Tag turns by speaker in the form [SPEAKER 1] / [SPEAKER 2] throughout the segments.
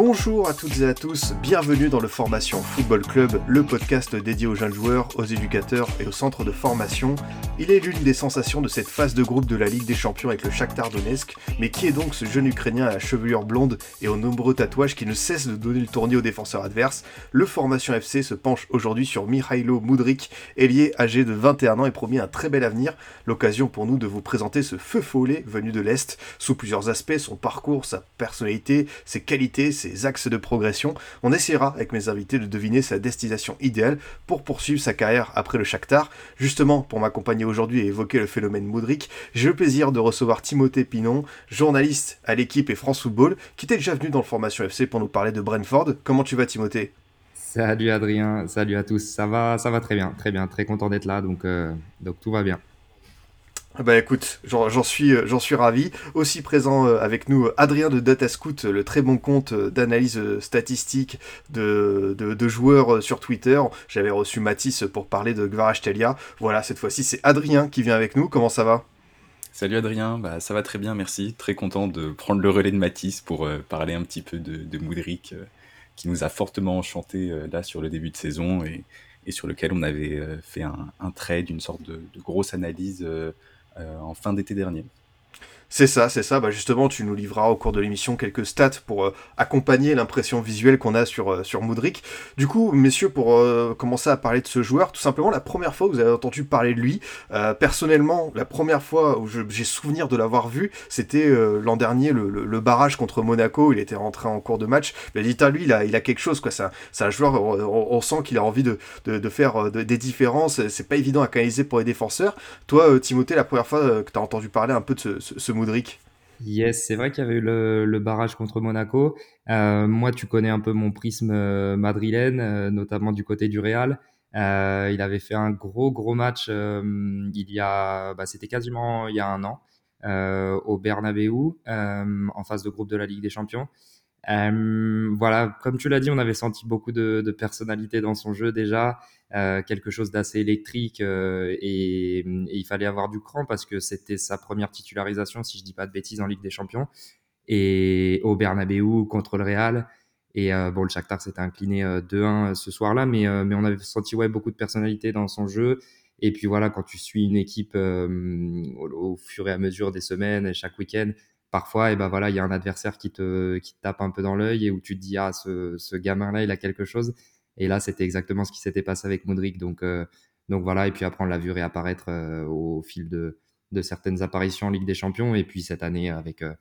[SPEAKER 1] Bonjour à toutes et à tous, bienvenue dans le Formation Football Club, le podcast dédié aux jeunes joueurs, aux éducateurs et aux centres de formation. Il est l'une des sensations de cette phase de groupe de la Ligue des Champions avec le Shakhtar Donetsk, mais qui est donc ce jeune Ukrainien à la chevelure blonde et aux nombreux tatouages qui ne cesse de donner le tournis aux défenseurs adverses? Le Formation FC se penche aujourd'hui sur Mihailo Mudrik, ailier âgé de 21 ans et promis un très bel avenir, l'occasion pour nous de vous présenter ce feu follet venu de l'Est, sous plusieurs aspects, son parcours, sa personnalité, ses qualités, ses axes de progression. On essaiera avec mes invités de deviner sa destination idéale pour poursuivre sa carrière après le Shakhtar. Justement, pour m'accompagner aujourd'hui et évoquer le phénomène Moudric, j'ai le plaisir de recevoir Timothée Pinon, journaliste à l'équipe et France Football, qui était déjà venu dans le Formation FC pour nous parler de Brentford. Comment tu vas Timothée?
[SPEAKER 2] Salut Adrien, salut à tous. Ça va, ça va très bien, très bien, très content d'être là, donc, euh, donc tout va bien.
[SPEAKER 1] Bah écoute, j'en suis, euh, suis ravi. Aussi présent euh, avec nous Adrien de Datascout, le très bon compte d'analyse statistique de, de, joueurs sur Twitter. J'avais reçu Mathis pour parler de Gvarashtalia. Voilà, cette fois-ci c'est Adrien qui vient avec nous. Comment ça va?
[SPEAKER 3] Salut Adrien, bah, ça va très bien, merci. Très content de prendre le relais de Mathis pour euh, parler un petit peu de, de Moudric, euh, qui nous a fortement enchanté euh, là sur le début de saison et, et sur lequel on avait fait un, un, trade, une sorte de grosse analyse en fin d'été dernier.
[SPEAKER 1] C'est ça, c'est ça. Bah justement, tu nous livreras au cours de l'émission quelques stats pour euh, accompagner l'impression visuelle qu'on a sur, euh, sur Moudric. Du coup, messieurs, pour euh, commencer à parler de ce joueur, tout simplement, la première fois que vous avez entendu parler de lui, euh, personnellement, la première fois où j'ai souvenir de l'avoir vu, c'était l'an dernier, le, barrage contre Monaco. Il était rentré en cours de match. Mais dit, lui, il a, il a quelque chose, quoi. C'est un, joueur, on, sent qu'il a envie de, de, faire de, des différences. C'est pas évident à canaliser pour les défenseurs. Toi, Timothée, la première fois que tu as entendu parler un peu de ce, ce, ce
[SPEAKER 2] Yes, c'est vrai qu'il y avait eu le, barrage contre Monaco. Euh, moi, tu connais un peu mon prisme euh, madrilène, euh, notamment du côté du Real. Il avait fait un gros, gros match il y a, bah, c'était quasiment il y a un an, au Bernabeu, en phase de groupe de la Ligue des Champions. Voilà, comme tu l'as dit, on avait senti beaucoup de, personnalité dans son jeu déjà. Euh, quelque chose d'assez électrique euh, et, et, il fallait avoir du cran parce que c'était sa première titularisation, si je dis pas de bêtises, en Ligue des Champions et au Bernabeu contre le Real. Et euh, bon, le Shakhtar s'était incliné 2-1 ce soir-là, mais, mais on avait senti ouais, beaucoup de personnalité dans son jeu. Et puis voilà, quand tu suis une équipe au, fur et à mesure des semaines, chaque week-end, parfois, et ben voilà, il y a un adversaire qui te, qui tape un peu dans l'œil et où tu te dis ah ce, ce gamin-là, il a quelque chose. Et là, c'était exactement ce qui s'était passé avec Modric. Donc, euh, donc voilà, et puis après, on l'a vu réapparaître euh, au fil de, de, certaines apparitions en Ligue des Champions, et puis cette année avec, euh,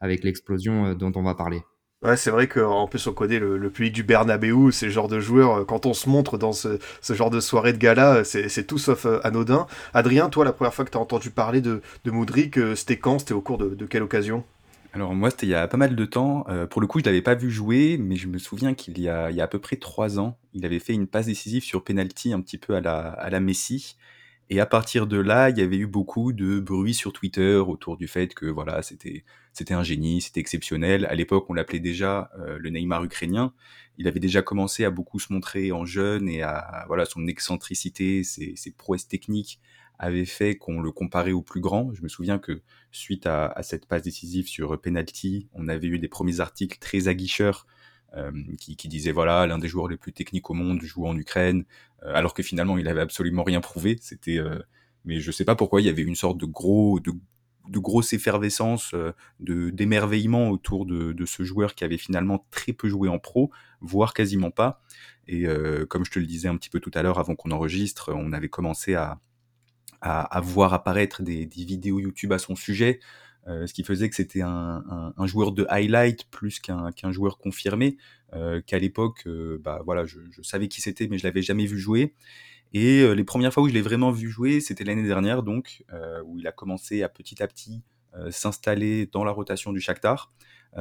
[SPEAKER 2] avec l'explosion dont on va parler.
[SPEAKER 1] Ouais, c'est vrai qu'en plus on connaît le, le, public du Bernabeu, c'est le genre de joueur, quand on se montre dans ce, genre de soirée de gala, c'est tout sauf anodin. Adrien, toi, la première fois que tu entendu parler de, de Modric, c'était quand? C'était au cours de, quelle occasion?
[SPEAKER 3] Alors moi, c'était il y a pas mal de temps. Euh, pour le coup, je l'avais pas vu jouer, mais je me souviens qu'il y a, il y a à peu près trois ans, il avait fait une passe décisive sur penalty un petit peu à la, à la Messi. Et à partir de là, il y avait eu beaucoup de bruit sur Twitter autour du fait que voilà, c'était c'était un génie, c'était exceptionnel. À l'époque, on l'appelait déjà euh, le Neymar ukrainien. Il avait déjà commencé à beaucoup se montrer en jeune et à voilà son excentricité, ses, ses prouesses techniques avait fait qu'on le comparait au plus grand. Je me souviens que suite à, cette passe décisive sur penalty, on avait eu des premiers articles très aguicheurs qui, qui disaient voilà l'un des joueurs les plus techniques au monde joue en Ukraine, euh, alors que finalement il avait absolument rien prouvé. C'était, euh, mais je sais pas pourquoi il y avait une sorte de gros de, de grosse effervescence, euh, de d'émerveillement autour de, de, ce joueur qui avait finalement très peu joué en pro, voire quasiment pas. Et euh, comme je te le disais un petit peu tout à l'heure avant qu'on enregistre, on avait commencé à à, à voir apparaître des, des, vidéos YouTube à son sujet, euh, ce qui faisait que c'était un, joueur de highlight plus qu'un joueur confirmé, euh, qu'à l'époque, euh, bah voilà, je, savais qui c'était, mais je l'avais jamais vu jouer. Et les premières fois où je l'ai vraiment vu jouer, c'était l'année dernière, donc où il a commencé à petit à petit s'installer dans la rotation du Shakhtar.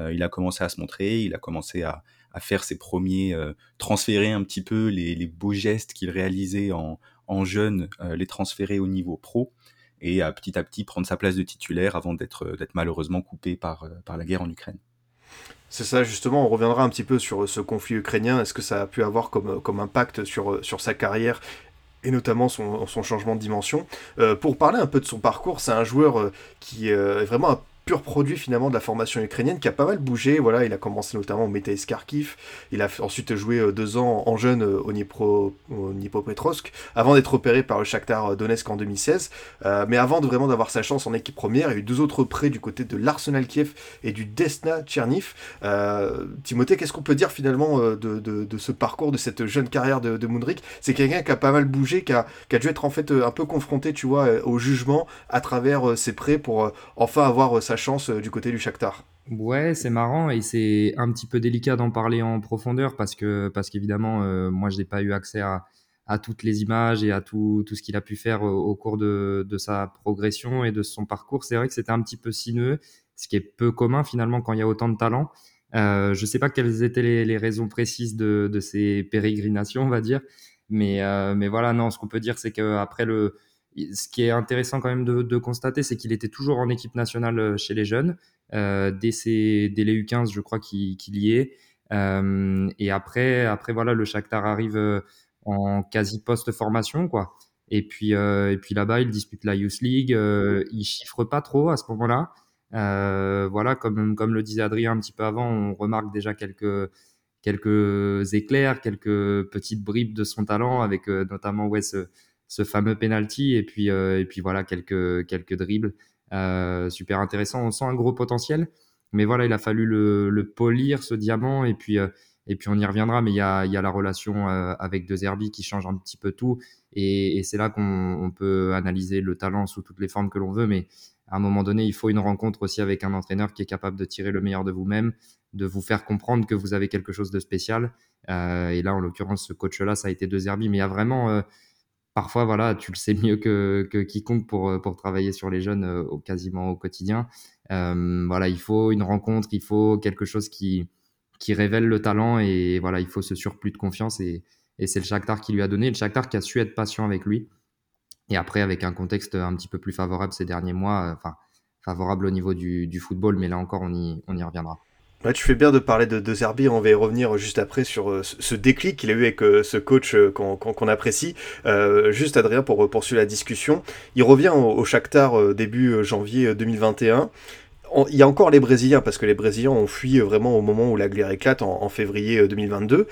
[SPEAKER 3] il a commencé à se montrer, il a commencé à, faire ses premiers transférer un petit peu les, beaux gestes qu'il réalisait en jeune les transférer au niveau pro et à petit à petit prendre sa place de titulaire avant d'être malheureusement coupé par, par la guerre en Ukraine.
[SPEAKER 1] C'est ça, justement, on reviendra un petit peu sur ce conflit ukrainien. Est-ce que ça a pu avoir comme, comme impact sur, sur sa carrière et notamment son, son changement de dimension? pour parler un peu de son parcours, c'est un joueur qui est vraiment un pur produit finalement de la formation ukrainienne qui a pas mal bougé. Voilà, il a commencé notamment au Meteis Kharkiv. Il a ensuite joué euh, deux ans en jeune euh, au Dnipro, au avant d'être opéré par le Shakhtar Donetsk en 2016. Euh, mais avant de vraiment d'avoir sa chance en équipe première, il y a eu deux autres prêts du côté de l'Arsenal Kiev et du Desna Tcherniv. Timothée, qu'est-ce qu'on peut dire finalement de, de, ce parcours, de cette jeune carrière de, de C'est quelqu'un qui a pas mal bougé, qui a, qui a, dû être en fait un peu confronté, tu vois, au jugement à travers ses prêts pour enfin avoir sa chance euh, du côté du Shakhtar.
[SPEAKER 2] Ouais, c'est marrant et c'est un petit peu délicat d'en parler en profondeur parce que parce qu'évidemment, euh, moi, je n'ai pas eu accès à, toutes les images et à tout, tout ce qu'il a pu faire au, cours de, de, sa progression et de son parcours. C'est vrai que c'était un petit peu sinueux, ce qui est peu commun finalement quand il y a autant de talent. Euh, je ne sais pas quelles étaient les, raisons précises de, de, ces pérégrinations, on va dire, mais, mais voilà, non, ce qu'on peut dire, c'est qu'après le ce qui est intéressant quand même de, constater, c'est qu'il était toujours en équipe nationale euh, chez les jeunes. Euh, dès, dès, les U15, je crois qu'il y est. Euh, et après, après, voilà, le Shakhtar arrive en quasi post-formation, quoi. Et puis, et puis là-bas, il dispute la Youth League. il chiffre pas trop à ce moment-là. voilà, comme, comme le disait Adrien un petit peu avant, on remarque déjà quelques, quelques éclairs, quelques petites bribes de son talent, avec notamment ouais, fameux penalty et puis euh, et puis voilà quelques quelques dribbles euh, super intéressant. On sent un gros potentiel, mais voilà il a fallu le, polir ce diamant et puis euh, et puis on y reviendra, mais il y a, il y a la relation avec De Zerbi qui change un petit peu tout. Et, c'est là qu'on peut analyser le talent sous toutes les formes que l'on veut. Mais à un moment donné, il faut une rencontre aussi avec un entraîneur qui est capable de tirer le meilleur de vous-même, de vous faire comprendre que vous avez quelque chose de spécial. Et là, en l'occurrence, ce coach-là, ça a été De Zerbi. Mais il y a vraiment parfois, voilà, tu le sais mieux que, quiconque pour, euh, pour travailler sur les jeunes euh, quasiment au quotidien. Euh, voilà, il faut une rencontre, il faut quelque chose qui, qui révèle le talent et voilà, il faut ce surplus de confiance et, c'est le Shakhtar qui lui a donné, le Shakhtar qui a su être patient avec lui. Et après, avec un contexte un petit peu plus favorable ces derniers mois, enfin, favorable au niveau du, du football, mais là encore, on y, on y reviendra
[SPEAKER 1] tu fais bien de parler de, de Zerbi, on va y revenir juste après sur euh, ce déclic qu'il a eu avec euh, ce coach euh, qu'on apprécie. juste Adrien pour poursuivre la discussion, il revient au, au Shakhtar début janvier 2021 il y a encore les Brésiliens, parce que les Brésiliens ont fui vraiment au moment où la guerre éclate en, en février 2022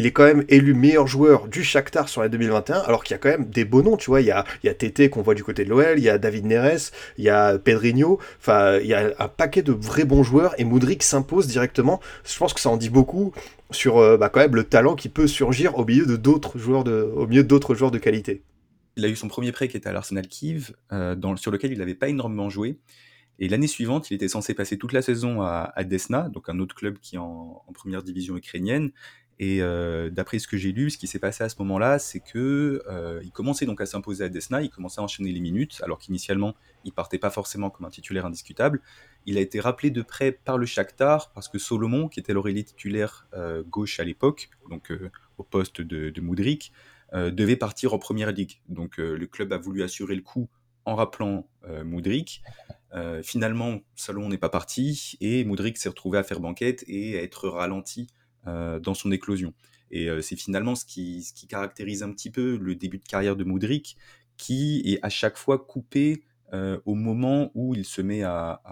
[SPEAKER 1] il est quand même élu meilleur joueur du Shakhtar sur la 2021, alors qu'il y a quand même des beaux noms, tu. Il y a, il y Tété qu'on voit du côté de l'OL, il y a David Neres, il y a Pedrinho, il y a un paquet de vrais bons joueurs et Moudric s'impose directement. Je pense que ça en dit beaucoup sur euh, bah, le talent qui peut surgir au milieu d'autres joueurs de, joueurs qualité.
[SPEAKER 3] Il a eu son premier prêt qui était à l'Arsenal Kiev, euh, sur lequel il n'avait pas énormément joué. Et l'année suivante, il était censé passer toute la saison à, Desna, donc un autre club qui est en première division ukrainienne. Et euh, d'après ce que j'ai lu, ce qui s'est passé à ce moment-là, c'est que euh, il commençait donc à s'imposer à Desna, il commençait à enchaîner les minutes, alors qu'initialement il partait pas forcément comme un titulaire indiscutable. Il a été rappelé de près par le Shakhtar parce que Solomon, qui était l'Aurélie titulaire euh, gauche à l'époque, donc au poste de, de Moudric, devait partir en première ligue. Donc le club a voulu assurer le coup en rappelant Moudric. finalement, Solomon n'est pas parti et Moudric s'est retrouvé à faire banquette et à être ralenti dans son éclosion. Et euh, c'est finalement ce qui, caractérise un petit peu le début de carrière de Moudric, qui est à chaque fois coupé euh, au moment où il se met à,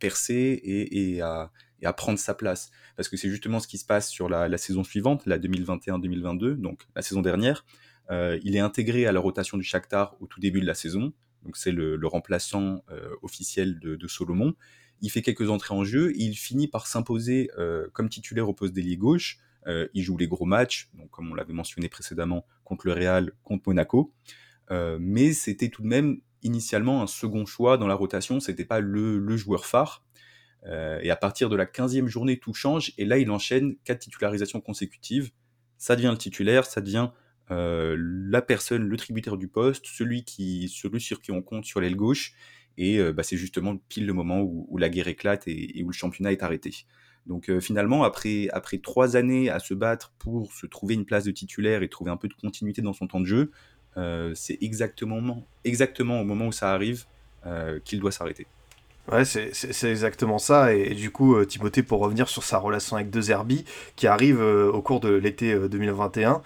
[SPEAKER 3] percer et, à, prendre sa place. Parce que c'est justement ce qui se passe sur la, saison suivante, la 2021-2022, donc la saison dernière. Euh, il est intégré à la rotation du Shakhtar au tout début de la saison, donc c'est le, remplaçant euh, officiel de Solomon il fait quelques entrées en jeu, il finit par s'imposer euh, comme titulaire au poste d'ailier gauche. Euh, il joue les gros matchs, donc comme on l'avait mentionné précédemment, contre le Real, contre Monaco. Euh, mais c'était tout de même initialement un second choix dans la rotation, c'était pas le, joueur phare. et à partir de la 15e journée, tout change, et là il enchaîne quatre titularisations consécutives. Ça devient le titulaire, ça devient la personne, le tributaire du poste, celui, qui, celui sur qui on compte sur l'aile gauche, et euh, bah, c'est justement pile le moment où, la guerre éclate et, où le championnat est arrêté. Donc euh, finalement, après, après trois années à se battre pour se trouver une place de titulaire et trouver un peu de continuité dans son temps de jeu, c'est exactement, exactement au moment où ça arrive qu'il doit s'arrêter.
[SPEAKER 1] Ouais, c'est exactement ça. Et, du coup, Timothée, pour revenir sur sa relation avec De Zerbi, qui arrive au cours de l'été 2021,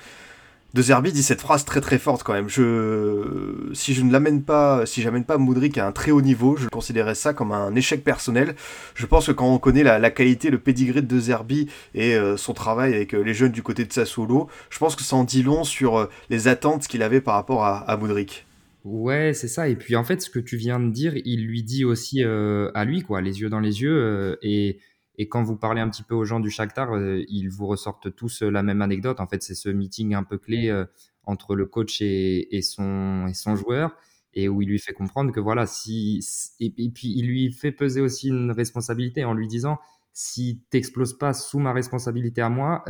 [SPEAKER 1] de Zerbi dit cette phrase très très forte quand même. Si je ne l'amène pas, si j'amène pas Moudric à un très haut niveau, je considérerais ça comme un échec personnel. Je pense que quand on connaît la, qualité, le pedigree de Zerbi et euh, son travail avec euh, les jeunes du côté de Sassuolo, je pense que ça en dit long sur euh, les attentes qu'il avait par rapport à, à.
[SPEAKER 2] Ouais, c'est ça. Et puis en fait, ce que tu viens de dire, il lui dit aussi à lui, quoi, les yeux dans les yeux. et et quand vous parlez un petit peu aux gens du Shakhtar, euh, ils vous ressortent tous euh, la même anecdote. En fait, c'est ce meeting un peu clé euh, entre le coach et, son, joueur, et où il lui fait comprendre que voilà, si et, puis il lui fait peser aussi une responsabilité en lui disant si t'exploses pas sous ma responsabilité à moi,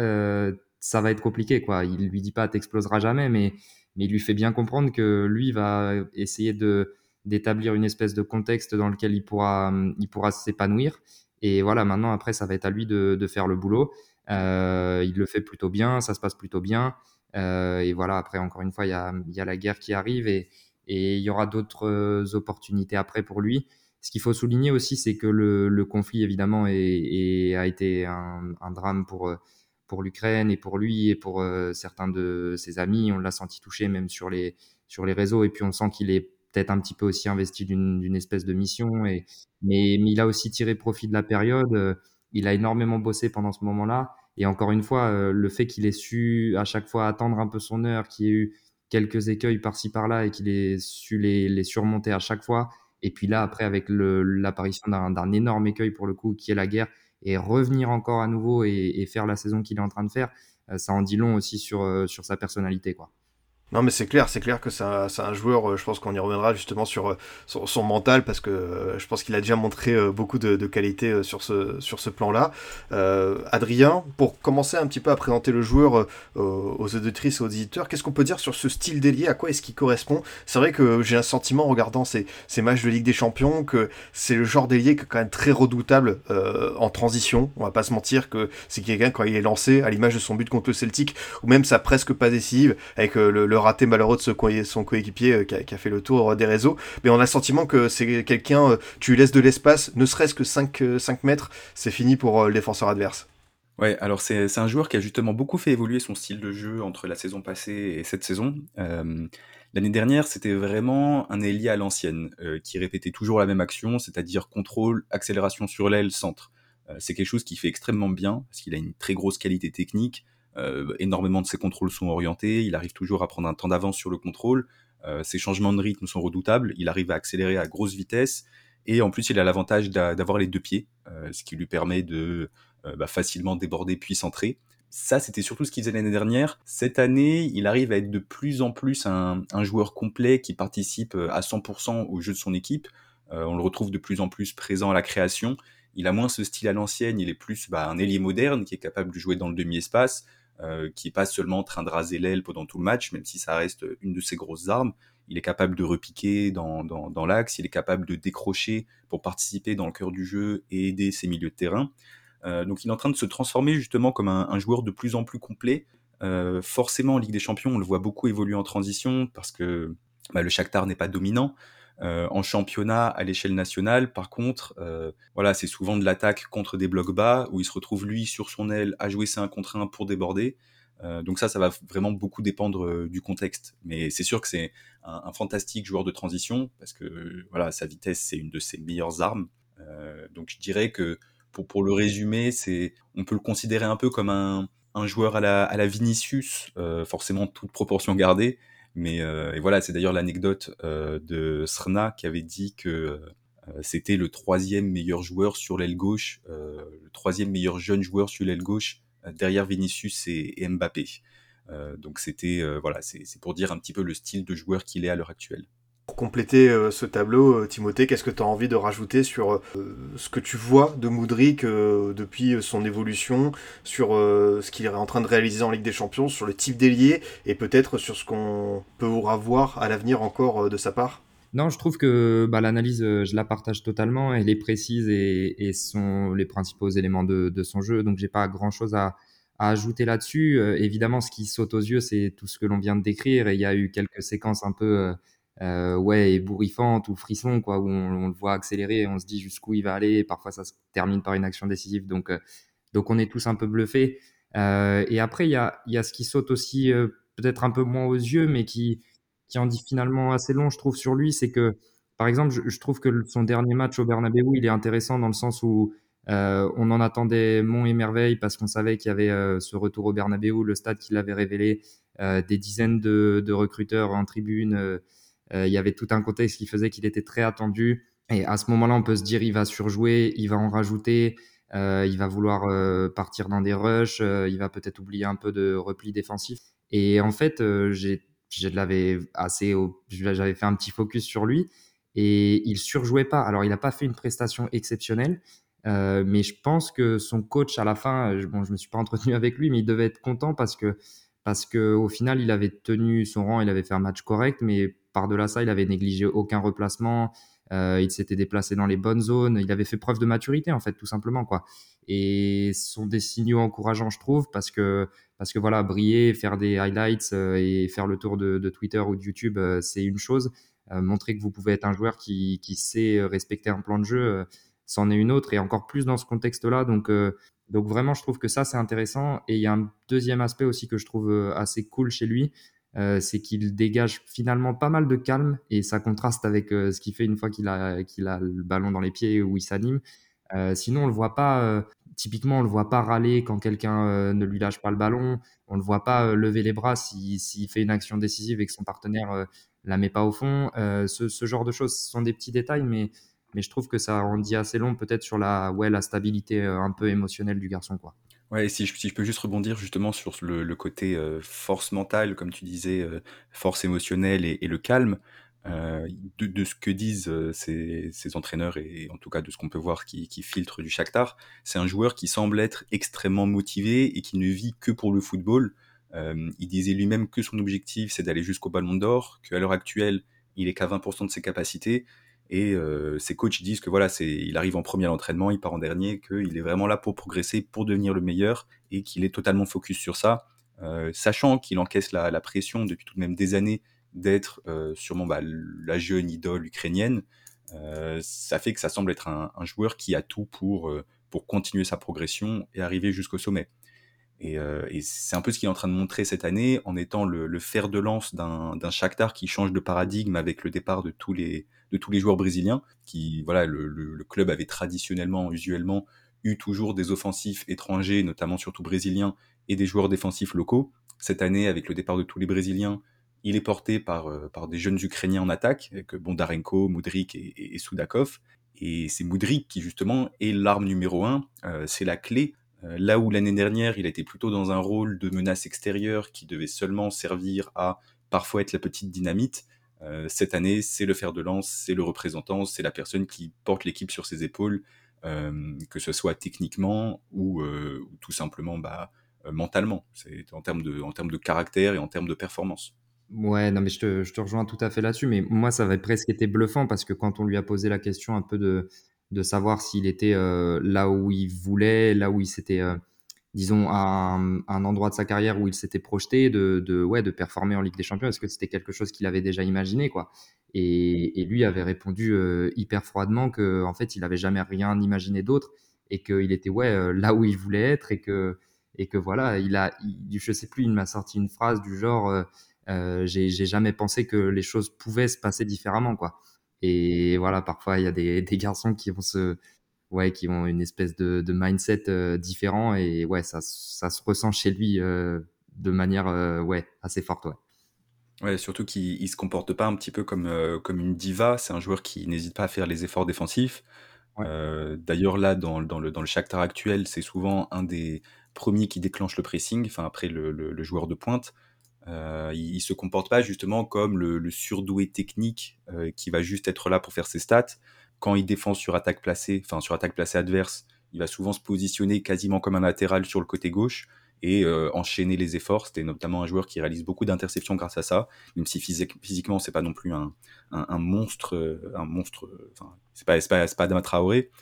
[SPEAKER 2] ça va être compliqué quoi. Il lui dit pas t'exploseras jamais, mais mais il lui fait bien comprendre que lui va essayer de d'établir une espèce de contexte dans lequel il pourra il pourra s'épanouir et voilà, maintenant, après, ça va être à lui de, faire le boulot. Euh, il le fait plutôt bien, ça se passe plutôt bien. Euh, et voilà, après, encore une fois, il y a, la guerre qui arrive et, il y aura d'autres euh, opportunités après pour lui. Ce qu'il faut souligner aussi, c'est que le, conflit, évidemment, a été un, drame pour, l'Ukraine et pour lui et pour certains de ses amis. On l'a senti touché même sur les réseaux. Et puis, on sent qu'il est peut-être un petit peu aussi investi d'une espèce de mission. Mais, il a aussi tiré profit de la période. Euh, il a énormément bossé pendant ce moment-là. Et encore une fois, euh, le fait qu'il ait su à chaque fois attendre un peu son heure, qu'il ait eu quelques écueils par-ci par-là et qu'il ait su les, surmonter à chaque fois. Et puis là, après, avec l'apparition d'un énorme écueil pour le coup, qui est la guerre, et revenir encore à nouveau et, et faire la saison qu'il est en train de faire, euh, ça en dit long aussi sur, sur sa personnalité. quoi.
[SPEAKER 1] Non mais c'est clair, c'est clair que c'est un, joueur, euh, je pense qu'on y reviendra justement sur, euh, son, mental parce que euh, je pense qu'il a déjà montré beaucoup de, de qualités sur ce, sur ce plan-là. Adrien, pour commencer un petit peu à présenter le joueur aux auditrices et aux éditeurs, qu'est-ce qu'on peut dire sur ce style d'ailier? À quoi est-ce qu'il correspond? C'est vrai que j'ai un sentiment en regardant ces, ces, matchs de Ligue des Champions que c'est le genre d'ailier qui est quand même très redoutable en transition. On va pas se mentir que c'est quelqu'un quand il est lancé, à l'image de son but contre le Celtic, ou même sa presque pas décisive avec le raté malheureux de son coéquipier euh, qui a, fait le tour des réseaux. Mais on a le sentiment que c'est quelqu'un, euh, tu lui laisses de l'espace, ne serait-ce que 5, 5 euh, mètres, c'est fini pour le défenseur adverse.
[SPEAKER 3] Ouais, alors c'est un joueur qui a justement beaucoup fait évoluer son style de jeu entre la saison passée et cette saison. L'année dernière, c'était vraiment un ailier à l'ancienne, qui répétait toujours la même action, c'est-à-dire contrôle, accélération sur l'aile, centre. c'est quelque chose qui fait extrêmement bien, parce qu'il a une très grosse qualité technique, euh, énormément de ses contrôles sont orientés, il arrive toujours à prendre un temps d'avance sur le contrôle, euh, ses changements de rythme sont redoutables, il arrive à accélérer à grosse vitesse, et en plus il a l'avantage d'avoir les deux pieds, euh, ce qui lui permet de bah, facilement déborder puis centrer. Ça, c'était surtout ce qu'il faisait l'année dernière. Cette année, il arrive à être de plus en plus un, joueur complet qui participe à 100% au jeu de son équipe. on le retrouve de plus en plus présent à la création. Il a moins ce style à l'ancienne, il est plus bah, un ailier moderne qui est capable de jouer dans le demi-espace, euh, qui est pas seulement en train de raser l'aile pendant tout le match, même si ça reste une de ses grosses armes. Il est capable de repiquer dans, l'axe, il est capable de décrocher pour participer dans le cœur du jeu et aider ses milieux de terrain. Euh, donc il est en train de se transformer justement comme un, un joueur de plus en plus complet. Euh, forcément en Ligue des Champions, on le voit beaucoup évoluer en transition parce que bah, le Shakhtar n'est pas dominant. Euh, en championnat à l'échelle nationale, par contre, euh, voilà, c'est souvent de l'attaque contre des blocs bas où il se retrouve lui sur son aile à jouer 5 contre 1 pour déborder. Euh, donc ça, ça va vraiment beaucoup dépendre du contexte. Mais c'est sûr que c'est un, fantastique joueur de transition parce que voilà, sa vitesse c'est une de ses meilleures armes. donc je dirais que pour, pour le résumer, c'est on peut le considérer un peu comme un, un joueur à la, à la Vinicius, forcément toute proportion gardée, mais euh, et voilà, c'est d'ailleurs l'anecdote euh, de Srna qui avait dit que euh, c'était le troisième meilleur joueur sur l'aile gauche, le troisième meilleur jeune joueur sur l'aile gauche derrière Vinicius et, Mbappé. donc c'était voilà, c'est pour dire un petit peu le style de joueur qu'il est à l'heure actuelle.
[SPEAKER 1] Pour compléter euh, ce tableau, euh, Timothée, qu'est-ce que tu as envie de rajouter sur euh, ce que tu vois de Moudric depuis son évolution, sur ce qu'il est en train de réaliser en Ligue des Champions, sur le type d'ailier et peut-être sur ce qu'on peut voir à l'avenir encore de sa part?
[SPEAKER 2] Non, je trouve que bah, l'analyse, je la partage totalement. Elle est précise et, sont les principaux éléments de, son jeu. Donc, j'ai pas grand-chose à, ajouter là-dessus, évidemment, ce qui saute aux yeux, c'est tout ce que l'on vient de décrire. Et il y a eu quelques séquences un peu ouais, ébouriffante ou frisson, quoi, où on, le voit accélérer, on se dit jusqu'où il va aller, et parfois ça se termine par une action décisive. Donc, euh, donc on est tous un peu bluffés. Euh, et après, il y a, y a ce qui saute aussi euh, peut-être un peu moins aux yeux, mais qui, qui en dit finalement assez long, je trouve, sur lui, c'est que, par exemple, je, trouve que son dernier match au Bernabeu, il est intéressant dans le sens où euh, on en attendait mont et merveille parce qu'on savait qu'il y avait euh, ce retour au Bernabeu, le stade qui l'avait révélé, euh, des dizaines de, recruteurs en tribune, euh, il y avait tout un contexte qui faisait qu'il était très attendu. Et à ce moment-là, on peut se dire, il va surjouer, il va en rajouter, euh, il va vouloir euh, partir dans des rushs, il va peut-être oublier un peu de repli défensif. Et en fait, j'ai, je assez, j'avais fait un petit focus sur lui et il surjouait pas. Alors, il n'a pas fait une prestation exceptionnelle, euh, mais je pense que son coach à la fin, bon, je me suis pas entretenu avec lui, mais il devait être content parce que parce que au final, il avait tenu son rang, il avait fait un match correct, mais par-delà ça, il avait négligé aucun replacement. Euh, il s'était déplacé dans les bonnes zones. Il avait fait preuve de maturité, en fait, tout simplement, quoi. Et ce sont des signaux encourageants, je trouve, parce que, parce que voilà, briller, faire des highlights euh, et faire le tour de, Twitter ou de YouTube, euh, c'est une chose. Montrer que vous pouvez être un joueur qui, qui sait respecter un plan de jeu, c'en est une autre, et encore plus dans ce contexte-là. Donc, donc vraiment, je trouve que ça, c'est intéressant. Et il y a un deuxième aspect aussi que je trouve assez cool chez lui, euh, c'est qu'il dégage finalement pas mal de calme et ça contraste avec euh, ce qu'il fait une fois qu'il a, a le ballon dans les pieds ou il s'anime. Euh, sinon, on le voit pas. Euh, typiquement, on le voit pas râler quand quelqu'un euh, ne lui lâche pas le ballon. On le voit pas lever les bras s'il si, fait une action décisive et que son partenaire la met pas au fond. Ce, ce, genre de choses ce sont des petits détails, mais mais je trouve que ça en dit assez long peut-être sur la ouais la stabilité un peu émotionnelle du garçon quoi.
[SPEAKER 3] Ouais, si je, peux juste rebondir justement sur le, côté euh, force mentale, comme tu disais, euh, force émotionnelle et, le calme, euh, de, ce que disent euh, ces, entraîneurs et en tout cas de ce qu'on peut voir qui, qui filtre du Shakhtar, c'est un joueur qui semble être extrêmement motivé et qui ne vit que pour le football. Euh, il disait lui-même que son objectif c'est d'aller jusqu'au Ballon d'Or, qu'à l'heure actuelle il est qu'à 20% de ses capacités et euh, ses coachs disent que voilà, il arrive en premier à l'entraînement, il part en dernier, qu'il est vraiment là pour progresser, pour devenir le meilleur, et qu'il est totalement focus sur ça, euh, sachant qu'il encaisse la, pression depuis tout de même des années d'être euh, sûrement bah, la jeune idole ukrainienne. Ça fait que ça semble être un, joueur qui a tout pour, pour continuer sa progression et arriver jusqu'au sommet. Et, c'est un peu ce qu'il est en train de montrer cette année en étant le, le fer de lance d'un Shakhtar qui change de paradigme avec le départ de tous les, de tous les joueurs brésiliens. Qui, voilà, le, le, club avait traditionnellement, usuellement, eu toujours des offensifs étrangers, notamment surtout brésiliens, et des joueurs défensifs locaux. Cette année, avec le départ de tous les Brésiliens, il est porté par, euh, par des jeunes Ukrainiens en attaque, avec Bondarenko, Moudrik et, et, et Soudakov. Et c'est Moudrik qui, justement, est l'arme numéro un. Euh, c'est la clé euh, là où l'année dernière, il était plutôt dans un rôle de menace extérieure qui devait seulement servir à parfois être la petite dynamite, euh, cette année, c'est le fer de lance, c'est le représentant, c'est la personne qui porte l'équipe sur ses épaules, euh, que ce soit techniquement ou, euh, ou tout simplement bah, euh, mentalement. En termes de, caractère et en termes de performance.
[SPEAKER 2] Ouais, non, mais je te, rejoins tout à fait là-dessus. Mais moi, ça avait presque été bluffant parce que quand on lui a posé la question un peu de, savoir s'il était euh, là où il voulait, là où il s'était, euh, disons, un, un, endroit de sa carrière où il s'était projeté de, de, ouais, de performer en Ligue des Champions. Est-ce que c'était quelque chose qu'il avait déjà imaginé, quoi? Et, et, lui avait répondu euh, hyper froidement que, en fait, il avait jamais rien imaginé d'autre et qu'il était ouais euh, là où il voulait être et que et que voilà, il a, il, je sais plus, il m'a sorti une phrase du genre, euh, j'ai jamais pensé que les choses pouvaient se passer différemment, quoi. Et voilà, parfois, il y a des, des garçons qui vont se, ouais, qui ont une espèce de, de mindset euh, différent et ouais, ça, ça se ressent chez lui euh, de manière, euh, ouais, assez forte, ouais.
[SPEAKER 3] Ouais, surtout qu'il se comporte pas un petit peu comme, comme une diva. C'est un joueur qui n'hésite pas à faire les efforts défensifs. Ouais. D'ailleurs, là, dans, dans, le, dans le Shakhtar actuel, c'est souvent un des premiers qui déclenche le pressing, enfin après le, le, le joueur de pointe. Euh, il, il, se comporte pas justement comme le, le surdoué technique euh, qui va juste être là pour faire ses stats. Quand il défend sur attaque placée, enfin sur attaque placée adverse, il va souvent se positionner quasiment comme un latéral sur le côté gauche et euh, enchaîner les efforts. C'était notamment un joueur qui réalise beaucoup d'interceptions grâce à ça, même si physique, physiquement c'est pas non plus un, monstre, un monstre. C'est pas c'est pas, pas Adama Traoré.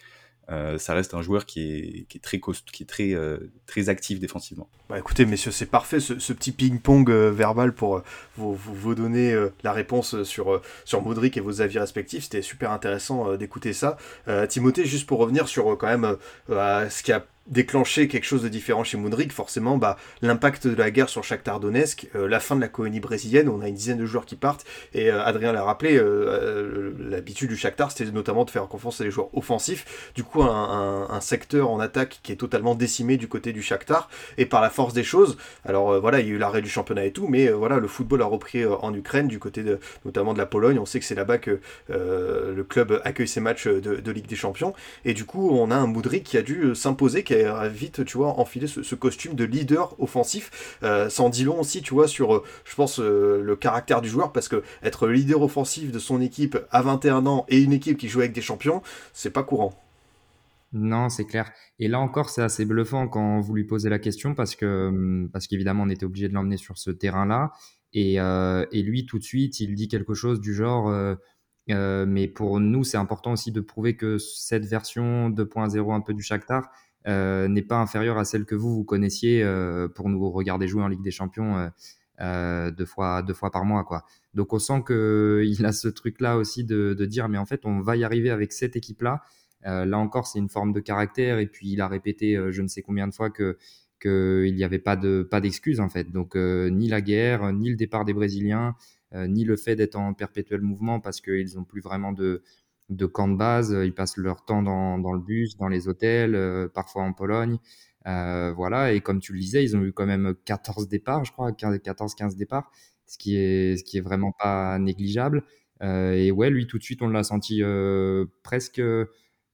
[SPEAKER 3] Euh, ça reste un joueur qui est, qui est très costaud, qui est très, euh, très actif défensivement.
[SPEAKER 1] Bah écoutez, messieurs, c'est parfait ce, petit ping-pong euh, verbal pour vous, vous, donner la réponse sur, sur Modric et vos avis respectifs. C'était super intéressant d'écouter ça. Timothée, juste pour revenir sur quand même ce qui a déclencher quelque chose de différent chez Moudric, forcément, bah, l'impact de la guerre sur Shakhtar Donetsk, euh, la fin de la colonie brésilienne, on a une dizaine de joueurs qui partent, et euh, Adrien l'a rappelé, euh, l'habitude du Shakhtar, c'était notamment de faire confiance à des joueurs offensifs, du coup, un, secteur en attaque qui est totalement décimé du côté du Shakhtar, et par la force des choses, alors voilà, il y a eu l'arrêt du championnat et tout, mais voilà, le football a repris en Ukraine, du côté de, notamment de la Pologne, on sait que c'est là-bas que le club accueille ses matchs de, de, Ligue des Champions, et du coup, on a un Moudric qui a dû s'imposer, qui a vite, tu vois, enfiler ce, costume de leader offensif. Euh, sans dit long aussi, tu vois, sur, euh, je pense, euh, le caractère du joueur, parce que être leader offensif de son équipe à 21 ans et une équipe qui joue avec des champions, c'est pas courant.
[SPEAKER 2] Non, c'est clair. Et là encore, c'est assez bluffant quand vous lui posez la question parce que hum, parce qu'évidemment, on était obligé de l'emmener sur ce terrain-là. Et, et, lui, tout de suite, il dit quelque chose du genre. Mais pour nous, c'est important aussi de prouver que cette version 2.0 un peu du Shakhtar, n'est pas inférieure à celle que vous, vous connaissiez euh, pour nous regarder jouer en Ligue des Champions euh, deux, fois, deux fois par mois. Quoi. Donc on sent qu'il a ce truc-là aussi de, de, dire, mais en fait, on va y arriver avec cette équipe-là. là encore, c'est une forme de caractère. Et puis, il a répété je ne sais combien de fois que qu'il n'y avait pas de pas d'excuses en fait. Donc ni la guerre, ni le départ des Brésiliens, ni le fait d'être en perpétuel mouvement parce qu'ils n'ont plus vraiment de, de camp de base. Ils passent leur temps dans, dans le bus, dans les hôtels, euh, parfois en Pologne. Euh, voilà, et comme tu le disais, ils ont eu quand même 14 départs, je crois, 14-15 départs, ce qui est, ce qui est vraiment pas négligeable. Euh, et ouais, lui, tout de suite, on l'a senti euh, presque,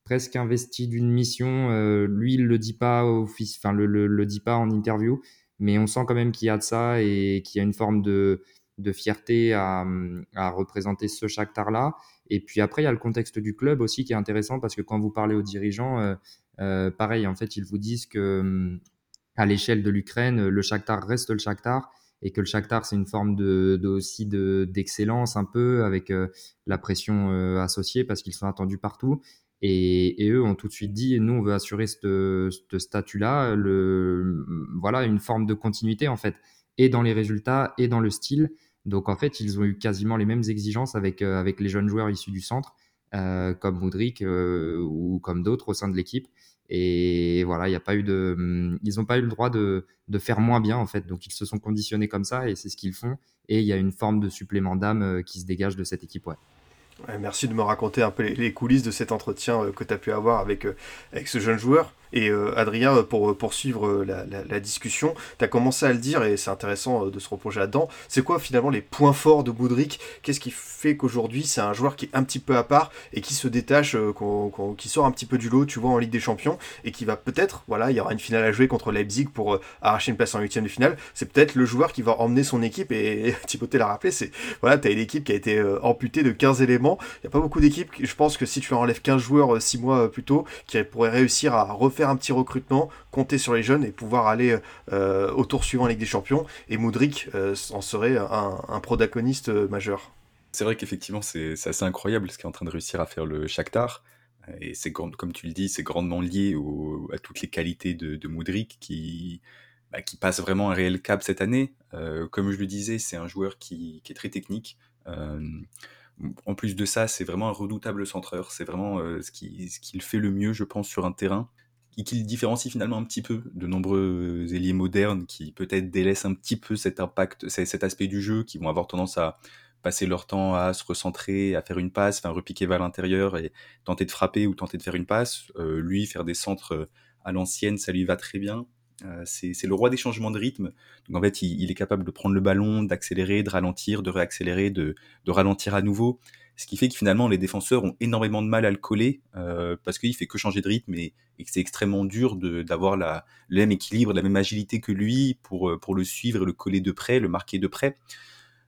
[SPEAKER 2] presque investi d'une mission. Euh, lui, il le dit pas enfin, le, le, le, dit pas en interview, mais on sent quand même qu'il y a de ça et qu'il y a une forme de, de fierté à, à représenter ce Shakhtar-là. Et puis après, il y a le contexte du club aussi qui est intéressant parce que quand vous parlez aux dirigeants, euh, euh, pareil, en fait, ils vous disent que hum, à l'échelle de l'Ukraine, le Shakhtar reste le Shakhtar et que le Shakhtar c'est une forme aussi de d'excellence un peu avec euh, la pression associée parce qu'ils sont attendus partout. Et, eux ont tout de suite dit nous on veut assurer ce statut là voilà une forme de continuité en fait et dans les résultats et dans le style donc en fait, ils ont eu quasiment les mêmes exigences avec, euh, les jeunes joueurs issus du centre, euh, comme Moudric euh, ou comme d'autres au sein de l'équipe. Et voilà, il a pas eu de, hum, ils n'ont pas eu le droit de, faire moins bien en fait. Donc ils se sont conditionnés comme ça et c'est ce qu'ils font. Et il y a une forme de supplément d'âme qui se dégage de cette équipe.
[SPEAKER 1] Merci de me raconter un peu les, les coulisses de cet entretien que tu as pu avoir avec, avec ce jeune joueur. Et euh, Adrien, pour poursuivre la, la, discussion, tu as commencé à le dire, et c'est intéressant de se replonger là-dedans, c'est quoi finalement les points forts de Boudric? Qu'est-ce qui fait qu'aujourd'hui c'est un joueur qui est un petit peu à part et qui se détache, euh, qu qu qui sort un petit peu du lot, tu vois, en Ligue des Champions, et qui va peut-être, voilà, il y aura une finale à jouer contre Leipzig pour euh, arracher une place en huitième de finale, c'est peut-être le joueur qui va emmener son équipe, et Thibaut l'a rappelé, c'est, voilà, tu as une équipe qui a été euh, amputée de 15 éléments, il n'y a pas beaucoup d'équipes, je pense que si tu enlèves 15 joueurs 6 mois plus tôt, qui pourraient réussir à refaire un petit recrutement, compter sur les jeunes et pouvoir aller euh, au tour suivant en Ligue des Champions. Et Moudric euh, en serait un, un protagoniste majeur.
[SPEAKER 3] C'est vrai qu'effectivement, c'est assez incroyable ce qu'est en train de réussir à faire le Shakhtar. Et c'est comme tu le dis, c'est grandement lié à toutes les qualités de, de Moudric qui, bah, passe vraiment un réel cap cette année. Euh, comme je le disais, c'est un joueur qui, est très technique. Euh, en plus de ça, c'est vraiment un redoutable centreur. C'est vraiment euh, ce qu'il fait le mieux, je pense, sur un terrain et qui le différencie finalement un petit peu de nombreux ailiers modernes qui peut-être délaissent un petit peu cet impact, cet aspect du jeu, qui vont avoir tendance à passer leur temps à se recentrer, à faire une passe, enfin repiquer vers l'intérieur et tenter de frapper ou tenter de faire une passe. Euh, lui, faire des centres à l'ancienne, ça lui va très bien. Euh, c'est le roi des changements de rythme. Donc en fait, il, est capable de prendre le ballon, d'accélérer, de ralentir, de réaccélérer, de ralentir à nouveau ce qui fait que finalement les défenseurs ont énormément de mal à le coller euh, parce qu'il fait que changer de rythme et, que c'est extrêmement dur d'avoir le même équilibre, la même agilité que lui pour, euh, pour le suivre et le coller de près, le marquer de près.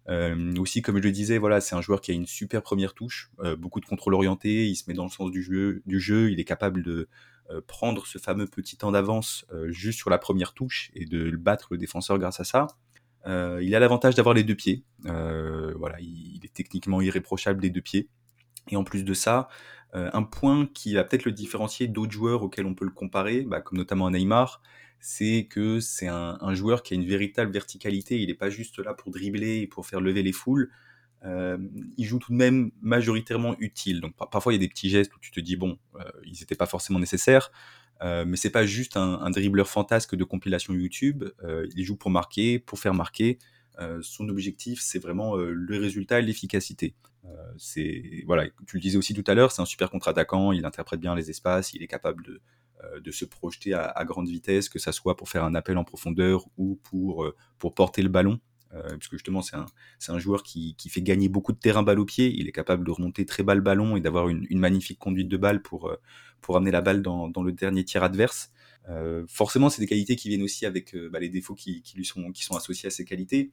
[SPEAKER 3] Euh, aussi, comme je le disais, c'est un joueur qui a une super première touche, beaucoup de contrôle orienté, il se met dans le sens du jeu, du jeu il est capable de prendre ce fameux petit temps d'avance juste sur la première touche et de battre le défenseur grâce à ça. Euh, il a l'avantage d'avoir les deux pieds. Euh, voilà, il, est techniquement irréprochable des deux pieds. Et en plus de ça, un point qui va peut-être le différencier d'autres joueurs auxquels on peut le comparer, bah, comme notamment Neymar, c'est que c'est un, un, joueur qui a une véritable verticalité. Il n'est pas juste là pour dribbler et pour faire lever les foules. Euh, il joue tout de même majoritairement utile. Donc parfois il y a des petits gestes où tu te dis bon, euh, ils n'étaient pas forcément nécessaires, euh, mais c'est pas juste un, dribbleur fantasque de compilation YouTube. Euh, il joue pour marquer, pour faire marquer. Euh, son objectif, c'est vraiment le résultat et l'efficacité. c'est voilà, tu le disais aussi tout à l'heure, c'est un super contre-attaquant. Il interprète bien les espaces, il est capable de de se projeter à, à, grande vitesse, que ça soit pour faire un appel en profondeur ou pour, pour porter le ballon. Euh, puisque justement c'est un, joueur qui, fait gagner beaucoup de terrain balle au pied, il est capable de remonter très bas le ballon et d'avoir une, magnifique conduite de balle pour, euh, pour amener la balle dans, le dernier tir adverse. Euh, forcément, c'est des qualités qui viennent aussi avec euh, bah, les défauts qui, lui sont, associés à ces qualités,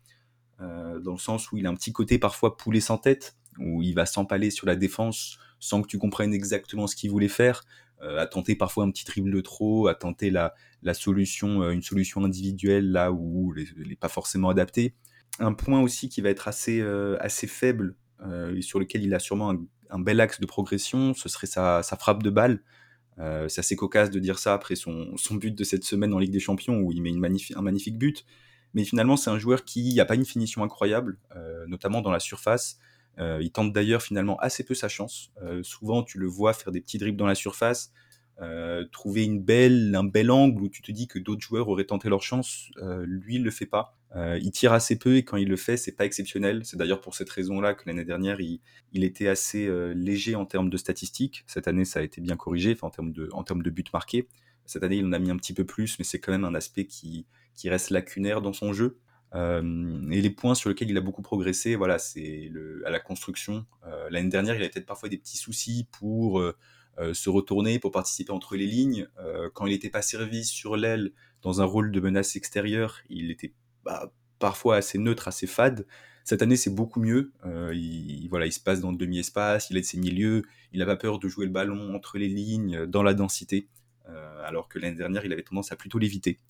[SPEAKER 3] dans le sens où il a un petit côté parfois poulet sans tête, où il va s'empaler sur la défense sans que tu comprennes exactement ce qu'il voulait faire, à tenter parfois un petit dribble de trop, à tenter la, la solution, une solution individuelle là où elle n'est pas forcément adaptée un point aussi qui va être assez, euh, assez faible euh, et sur lequel il a sûrement un, bel axe de progression, ce serait sa, sa frappe de balle. Euh, c'est assez cocasse de dire ça après son, son, but de cette semaine en Ligue des Champions où il met une un magnifique but. Mais finalement, c'est un joueur qui n'a pas une finition incroyable, euh, notamment dans la surface. Euh, il tente d'ailleurs finalement assez peu sa chance. Euh, souvent, tu le vois faire des petits dribbles dans la surface, trouver une belle, un bel angle où tu te dis que d'autres joueurs auraient tenté leur chance. lui, il le fait pas. Euh, il tire assez peu et quand il le fait, c'est pas exceptionnel. C'est d'ailleurs pour cette raison-là que l'année dernière, il, était assez euh, léger en termes de statistiques. Cette année, ça a été bien corrigé, en termes de, en termes buts marqués. Cette année, il en a mis un petit peu plus, mais c'est quand même un aspect qui, reste lacunaire dans son jeu. Euh, et les points sur lesquels il a beaucoup progressé, voilà, c'est à la construction. Euh, l'année dernière, il avait peut-être parfois des petits soucis pour euh, se retourner, pour participer entre les lignes. quand il n'était pas servi sur l'aile dans un rôle de menace extérieure, il était bah, parfois assez neutre, assez fade. Cette année, c'est beaucoup mieux. Euh, il, voilà, il se passe dans le demi-espace, il aide ses milieux, il n'a pas peur de jouer le ballon entre les lignes, dans la densité, euh, alors que l'année dernière, il avait tendance à plutôt l'éviter.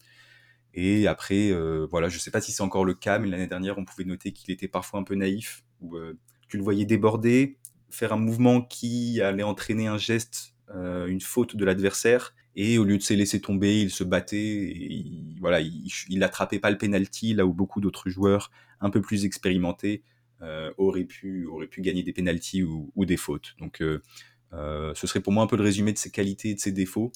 [SPEAKER 3] Et après, euh, voilà, je ne sais pas si c'est encore le cas, mais l'année dernière, on pouvait noter qu'il était parfois un peu naïf, où euh, tu le voyais déborder, faire un mouvement qui allait entraîner un geste, euh, une faute de l'adversaire, et au lieu de se laisser tomber, il se battait. Et il, voilà, il, il attrapait pas le penalty là où beaucoup d'autres joueurs un peu plus expérimentés euh, auraient pu auraient pu gagner des penalties ou, des fautes. Donc euh, ce serait pour moi un peu le résumé de ses qualités et de ses défauts,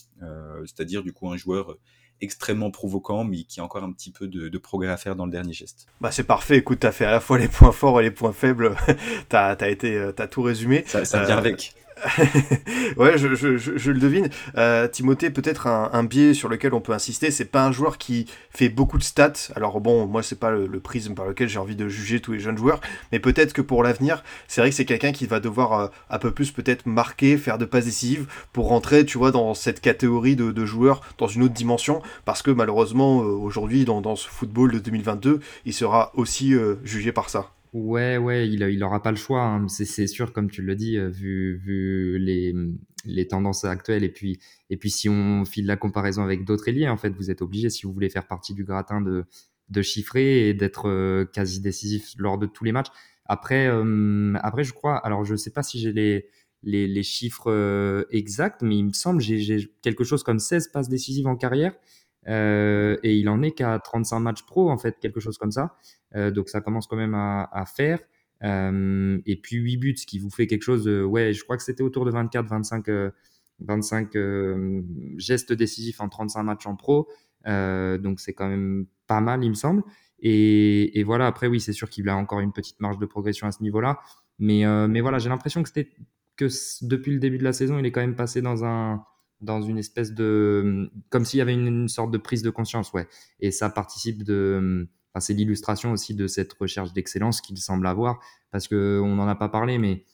[SPEAKER 3] c'est-à-dire du coup un joueur extrêmement provoquant, mais qui a encore un petit peu de, de progrès à faire dans le dernier geste.
[SPEAKER 1] Bah c'est parfait, écoute, t'as fait à la fois les points forts et les points faibles, t'as as été, t'as tout résumé.
[SPEAKER 3] Ça, ça vient avec.
[SPEAKER 1] Ouais, je, le devine. Euh, Timothée, peut-être un, biais sur lequel on peut insister, c'est pas un joueur qui fait beaucoup de stats. Alors bon, moi c'est pas le, prisme par lequel j'ai envie de juger tous les jeunes joueurs, mais peut-être que pour l'avenir, c'est vrai que c'est quelqu'un qui va devoir euh, un peu plus peut-être marquer, faire de passes décisives pour rentrer, tu vois, dans cette catégorie de, joueurs, dans une autre dimension, parce que malheureusement euh, aujourd'hui dans, dans, ce football de 2022, il sera aussi jugé par ça.
[SPEAKER 2] Ouais, ouais, il, il aura pas le choix. Hein. C'est sûr, comme tu le dis, euh, vu, vu les, tendances actuelles. Et puis, et puis, si on file la comparaison avec d'autres ailiers, en fait, vous êtes obligé, si vous voulez faire partie du gratin, de, de chiffrer et d'être euh, quasi décisif lors de tous les matchs. Après, euh, après, je crois. Alors, je sais pas si j'ai les, les, les, chiffres exacts, mais il me semble j'ai quelque chose comme 16 passes décisives en carrière. Euh, et il en est qu'à 35 matchs pro, en fait, quelque chose comme ça. Euh, donc ça commence quand même à, faire. Euh, et puis 8 buts, ce qui vous fait quelque chose, de, ouais, je crois que c'était autour de 24, 25, 25 gestes décisifs en 35 matchs en pro. donc c'est quand même pas mal, il me semble. Et, et voilà, après, oui, c'est sûr qu'il a encore une petite marge de progression à ce niveau-là. Mais, mais voilà, j'ai l'impression que c'était que depuis le début de la saison, il est quand même passé dans un, dans une espèce de comme s'il y avait une, sorte de prise de conscience ouais et ça participe de c'est l'illustration aussi de cette recherche d'excellence qu'il semble avoir parce que on n'en a pas parlé mais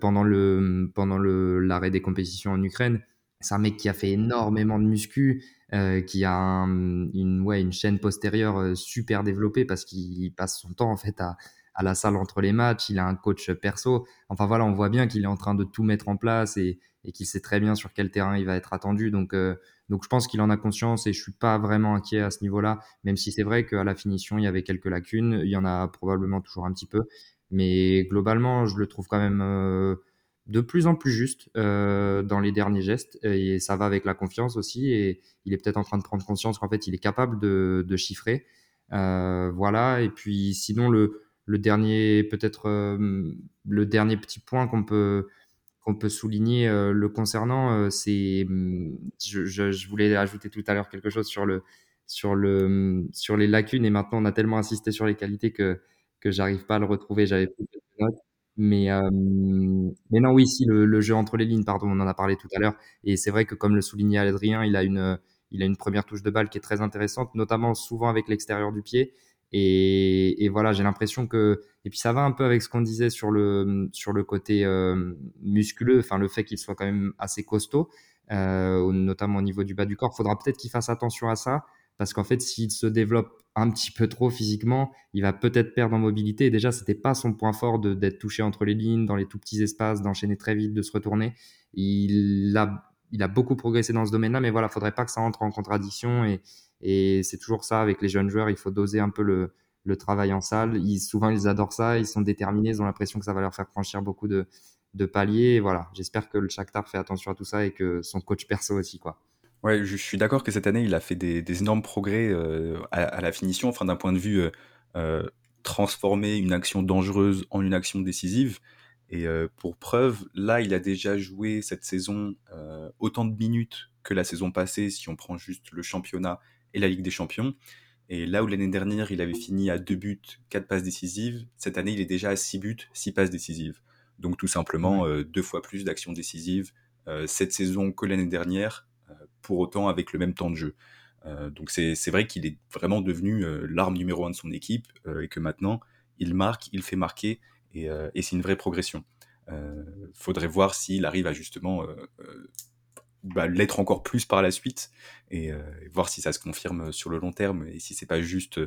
[SPEAKER 2] pendant le pendant le l'arrêt des compétitions en Ukraine c'est un mec qui a fait énormément de muscu euh, qui a un, une ouais une chaîne postérieure euh, super développée parce qu'il passe son temps en fait à à la salle entre les matchs, il a un coach perso. Enfin voilà, on voit bien qu'il est en train de tout mettre en place et, et qu'il sait très bien sur quel terrain il va être attendu. Donc, euh, donc je pense qu'il en a conscience et je suis pas vraiment inquiet à ce niveau-là, même si c'est vrai qu'à la finition, il y avait quelques lacunes. Il y en a probablement toujours un petit peu. Mais globalement, je le trouve quand même euh, de plus en plus juste dans les derniers gestes et ça va avec la confiance aussi et il est peut-être en train de prendre conscience qu'en fait il est capable de, de chiffrer. voilà et puis sinon le, le dernier peut-être le dernier petit point qu'on peut qu'on peut souligner le concernant, c'est je, je, voulais ajouter tout à l'heure quelque chose sur le sur le sur les lacunes et maintenant on a tellement insisté sur les qualités que que j'arrive pas à le retrouver. J'avais. Mais, euh, mais non, oui, si, le, le, jeu entre les lignes, pardon, on en a parlé tout à l'heure. Et c'est vrai que, comme le soulignait Adrien, il a une, il a une première touche de balle qui est très intéressante, notamment souvent avec l'extérieur du pied. Et, voilà, j'ai l'impression que. Et puis ça va un peu avec ce qu'on disait sur le, sur le côté euh, musculeux, enfin, le fait qu'il soit quand même assez costaud, euh, notamment au niveau du bas du corps. Faudra peut-être qu'il fasse attention à ça parce qu'en fait, s'il se développe un petit peu trop physiquement, il va peut-être perdre en mobilité. Et déjà, c'était pas son point fort d'être touché entre les lignes, dans les tout petits espaces, d'enchaîner très vite, de se retourner. Il a, il a beaucoup progressé dans ce domaine-là, mais voilà, faudrait pas que ça entre en contradiction. Et, et c'est toujours ça avec les jeunes joueurs, il faut doser un peu le, travail en salle. Souvent, ils adorent ça, ils sont déterminés, ils ont l'impression que ça va leur faire franchir beaucoup de, paliers. Voilà, j'espère que le Shakhtar fait attention à tout ça et que son coach perso aussi, quoi.
[SPEAKER 3] Ouais, je suis d'accord que cette année, il a fait des, énormes progrès euh, à, la finition, enfin d'un point de vue euh, euh, transformer une action dangereuse en une action décisive. Et euh, pour preuve, là, il a déjà joué cette saison autant de minutes que la saison passée, si on prend juste le championnat et la Ligue des Champions. Et là où l'année dernière, il avait fini à deux buts, quatre passes décisives, cette année, il est déjà à six buts, six passes décisives. Donc tout simplement, euh, deux fois plus d'actions décisives cette saison que l'année dernière, pour autant avec le même temps de jeu. Euh, donc c'est vrai qu'il est vraiment devenu euh, l'arme numéro un de son équipe euh, et que maintenant il marque, il fait marquer et, et c'est une vraie progression. faudrait voir s'il arrive à justement bah, l'être encore plus par la suite et, voir si ça se confirme sur le long terme et si c'est pas juste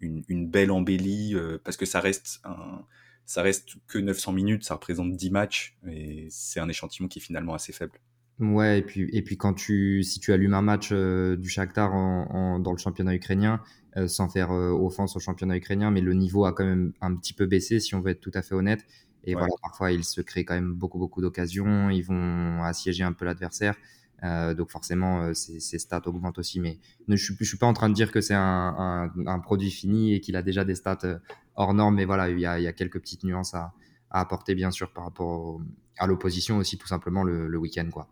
[SPEAKER 3] une, une belle embellie parce que ça reste un, ça reste que 900 minutes, ça représente 10 matchs et c'est un échantillon qui est finalement assez faible.
[SPEAKER 2] Ouais, et puis, et puis quand tu, si tu allumes un match euh, du Shakhtar en, en, dans le championnat ukrainien, euh, sans faire euh, offense au championnat ukrainien, mais le niveau a quand même un petit peu baissé, si on veut être tout à fait honnête. Et ouais. voilà, parfois, ils se créent quand même beaucoup, beaucoup d'occasions, ils vont assiéger un peu l'adversaire. Euh, donc forcément, ces, ces stats augmentent aussi. Mais ne, je ne suis pas en train de dire que c'est un, un, un, produit fini et qu'il a déjà des stats hors normes, mais voilà, il y a, il y a quelques petites nuances à, à apporter, bien sûr, par rapport au, à l'opposition aussi, tout simplement, le, le week-end, quoi.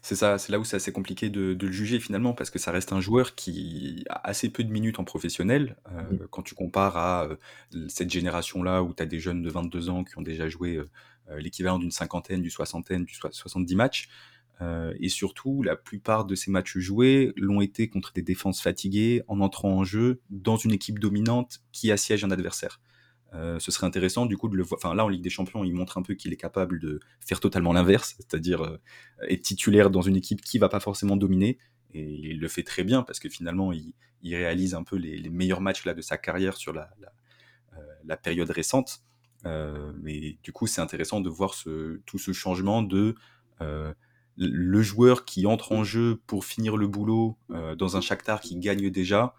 [SPEAKER 3] C'est ça, c'est là où c'est assez compliqué de, de, le juger finalement, parce que ça reste un joueur qui a assez peu de minutes en professionnel. Euh, mmh. Quand tu compares à euh, cette génération-là où tu as des jeunes de 22 ans qui ont déjà joué euh, l'équivalent d'une cinquantaine, du soixantaine, du so 70 matchs. Euh, et surtout, la plupart de ces matchs joués l'ont été contre des défenses fatiguées, en entrant en jeu dans une équipe dominante qui assiège un adversaire. Euh, ce serait intéressant du coup de le voir. Enfin là en Ligue des Champions, il montre un peu qu'il est capable de faire totalement l'inverse, c'est-à-dire euh, être titulaire dans une équipe qui va pas forcément dominer. Et il le fait très bien parce que finalement il, réalise un peu les, meilleurs matchs là de sa carrière sur la, période récente. Mais du coup c'est intéressant de voir tout ce changement de le joueur qui entre en jeu pour finir le boulot dans un Shakhtar qui gagne déjà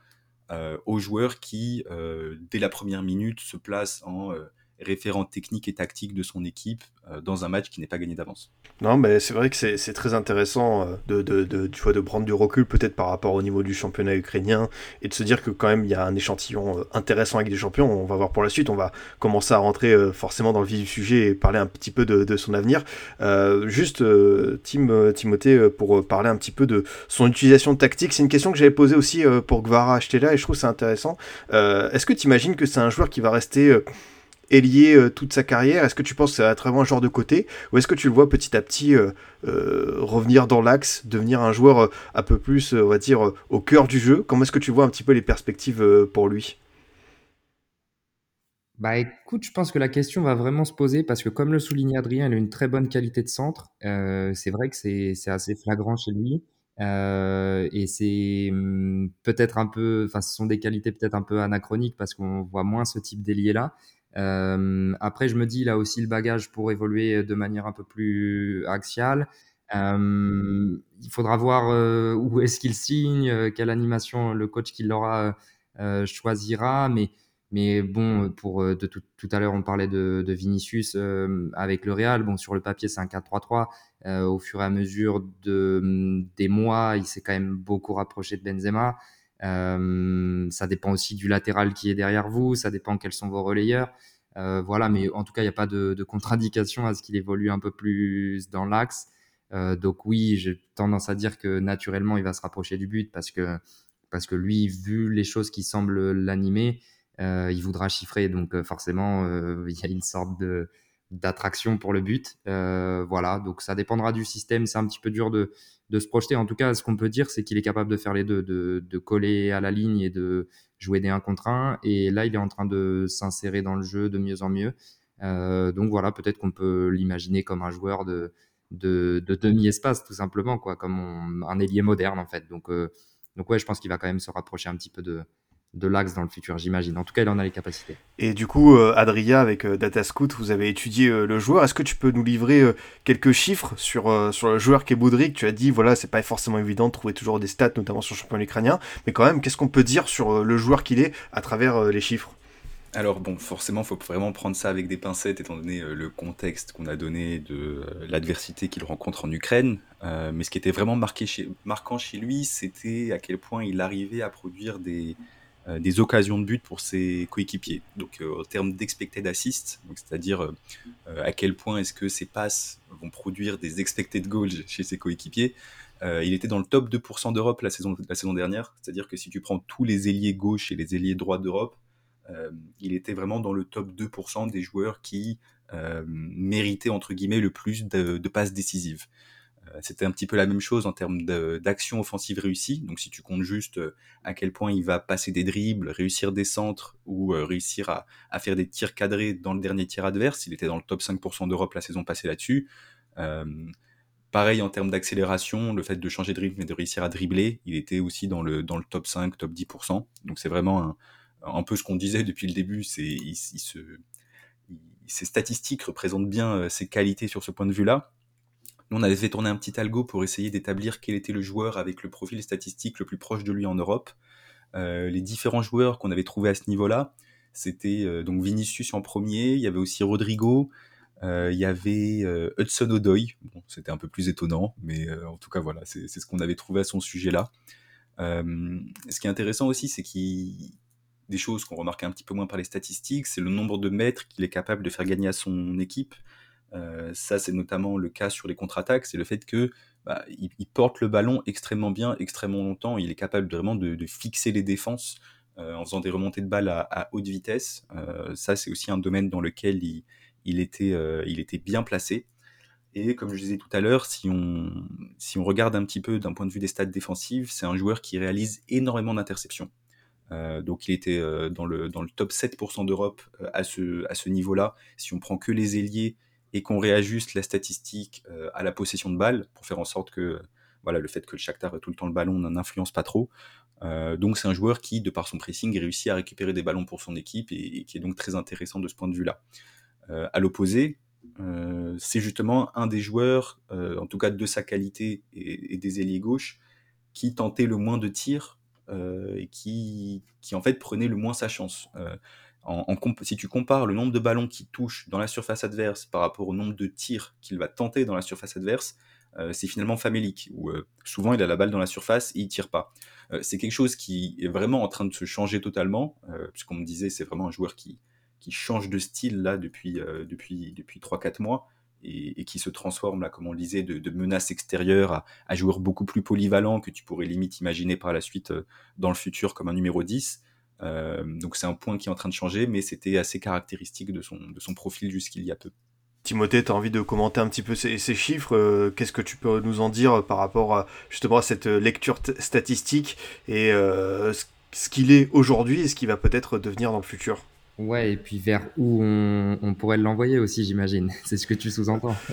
[SPEAKER 3] euh, aux joueurs qui, euh, dès la première minute, se placent en euh, référent technique et tactique de son équipe euh, dans un match qui n'est pas gagné d'avance.
[SPEAKER 1] Non, mais c'est vrai que c'est très intéressant euh, de, tu vois, de prendre du recul peut-être par rapport au niveau du championnat ukrainien et de se dire que quand même il y a un échantillon euh, intéressant avec des champions. On va voir pour la suite, on va commencer à rentrer forcément dans le vif du sujet et parler un petit peu de, son avenir. Juste, Tim, Timothée, pour parler un petit peu de son utilisation tactique, c'est une question que j'avais posée aussi pour Gvara là et je trouve c'est intéressant. Est-ce que tu imagines que c'est un joueur qui va rester ailier euh, toute sa carrière? Est-ce que tu penses que ça va être vraiment un joueur de côté? Ou est-ce que tu le vois petit à petit euh, euh, revenir dans l'axe, devenir un joueur euh, un peu plus, on va dire, au cœur du jeu? Comment est-ce que tu vois un petit peu les perspectives pour lui?
[SPEAKER 2] Bah écoute, je pense que la question va vraiment se poser parce que comme le soulignait Adrien, il a une très bonne qualité de centre. C'est vrai que c'est assez flagrant chez lui. Et c'est hum, peut-être un peu, enfin, ce sont des qualités peut-être un peu anachroniques parce qu'on voit moins ce type d'ailier là. Euh, après, je me dis, il a aussi le bagage pour évoluer de manière un peu plus axiale. Euh, il faudra voir euh, où est-ce qu'il signe, euh, quelle animation le coach qui l'aura euh, choisira, mais bon, pour de tout, tout à l'heure, on parlait de, Vinicius avec le Real. Bon, sur le papier, c'est un 4-3-3. au fur et à mesure de, des mois, il s'est quand même beaucoup rapproché de Benzema. Euh, ça dépend aussi du latéral qui est derrière vous, ça dépend quels sont vos relayeurs. Euh, voilà, mais en tout cas, il n'y a pas de, de contre-indication à ce qu'il évolue un peu plus dans l'axe. Euh, donc oui, j'ai tendance à dire que naturellement, il va se rapprocher du but parce que, parce que lui, vu les choses qui semblent l'animer, il voudra chiffrer. Donc forcément, il y a une sorte d'attraction pour le but. voilà, donc ça dépendra du système. C'est un petit peu dur de, de se projeter. En tout cas, ce qu'on peut dire, c'est qu'il est capable de faire les deux, de, de, coller à la ligne et de jouer des 1 contre 1. Et là, il est en train de s'insérer dans le jeu de mieux en mieux. Euh, donc voilà, peut-être qu'on peut, l'imaginer comme un joueur de, de, de demi-espace, tout simplement, quoi, comme un ailier moderne, en fait. Donc, euh, donc ouais, je pense qu'il va quand même se rapprocher un petit peu de, de l'axe dans le futur, j'imagine. En tout cas, il en a les capacités.
[SPEAKER 1] Et du coup, euh, Adria, avec euh, Datascout, vous avez étudié euh, le joueur. Est-ce que tu peux nous livrer quelques chiffres sur, sur le joueur qui est Boudric Tu as dit, voilà, c'est pas forcément évident de trouver toujours des stats, notamment sur le championnat ukrainien. Mais quand même, qu'est-ce qu'on peut dire sur le joueur qu'il est à travers les chiffres?
[SPEAKER 3] Alors bon, forcément, il faut vraiment prendre ça avec des pincettes, étant donné le contexte qu'on a donné de l'adversité qu'il rencontre en Ukraine. mais ce qui était vraiment marqué chez, marquant chez lui, c'était à quel point il arrivait à produire des, euh, des occasions de but pour ses coéquipiers. Donc euh, en termes d'expected assist, c'est-à-dire euh, à quel point est-ce que ses passes vont produire des expected goals chez ses coéquipiers, il était dans le top 2% d'Europe la saison, la saison dernière. C'est-à-dire que si tu prends tous les ailiers gauche et les ailiers droits d'Europe, il était vraiment dans le top 2% des joueurs qui méritaient entre guillemets le plus de passes décisives. C'était un petit peu la même chose en termes d'action offensive réussie. Donc si tu comptes juste euh, à quel point il va passer des dribbles, réussir des centres ou euh, réussir à, faire des tirs cadrés dans le dernier tir adverse, il était dans le top 5% d'Europe la saison passée là-dessus. Euh, pareil en termes d'accélération, le fait de changer de rythme et de réussir à dribbler, il était aussi dans le, top 5, top 10%. Donc c'est vraiment un, peu ce qu'on disait depuis le début, c'est statistiques représentent bien ses qualités sur ce point de vue-là on avait fait tourner un petit algo pour essayer d'établir quel était le joueur avec le profil statistique le plus proche de lui en Europe. Euh, les différents joueurs qu'on avait trouvés à ce niveau-là, c'était euh, donc Vinicius en premier, il y avait aussi Rodrigo, euh, il y avait Hudson. Bon, c'était un peu plus étonnant, mais en tout cas voilà, c'est ce qu'on avait trouvé à son sujet-là. ce qui est intéressant aussi, c'est qu'il des choses qu'on remarquait un petit peu moins par les statistiques, c'est le nombre de mètres qu'il est capable de faire gagner à son équipe. Euh, ça, c'est notamment le cas sur les contre-attaques, c'est le fait que bah, porte le ballon extrêmement bien, extrêmement longtemps. Il est capable vraiment de, fixer les défenses euh, en faisant des remontées de balles à, haute vitesse. Euh, ça, c'est aussi un domaine dans lequel il, était, bien placé. Et comme je disais tout à l'heure, si on, regarde un petit peu d'un point de vue des stats défensives, c'est un joueur qui réalise énormément d'interceptions. Donc il était dans, le, top 7% d'Europe à ce niveau-là. Si on prend que les ailiers et qu'on réajuste la statistique euh, à la possession de balle pour faire en sorte que voilà, le fait que le Shakhtar ait tout le temps le ballon n'en influence pas trop. Euh, donc c'est un joueur qui, de par son pressing, réussit à récupérer des ballons pour son équipe et, qui est donc très intéressant de ce point de vue-là. Euh, à l'opposé, c'est justement un des joueurs, en tout cas de sa qualité et, et, des ailiers gauche, qui tentait le moins de tirs et qui, qui en fait prenait le moins sa chance. En, si tu compares le nombre de ballons qu'il touche dans la surface adverse par rapport au nombre de tirs qu'il va tenter dans la surface adverse, euh, c'est finalement famélique, où euh, souvent il a la balle dans la surface et il tire pas. Euh, c'est quelque chose qui est vraiment en train de se changer totalement, puisqu'on me disait c'est vraiment un joueur qui, qui change de style là depuis, depuis, depuis 3-4 mois, et, qui se transforme là, comme on le disait, de, de menace extérieure à, à joueur beaucoup plus polyvalent que tu pourrais limite imaginer par la suite dans le futur comme un numéro 10. Euh, donc c'est un point qui est en train de changer, mais c'était assez caractéristique de son, de son profil jusqu'il y a peu.
[SPEAKER 1] Timothée, tu as envie de commenter un petit peu ces, ces chiffres. Euh, Qu'est-ce que tu peux nous en dire par rapport à, justement à cette lecture statistique et euh, ce qu'il est aujourd'hui et ce qu'il va peut-être devenir dans le futur?
[SPEAKER 2] Ouais, et puis vers où on, pourrait l'envoyer aussi, j'imagine. C'est ce que tu sous-entends.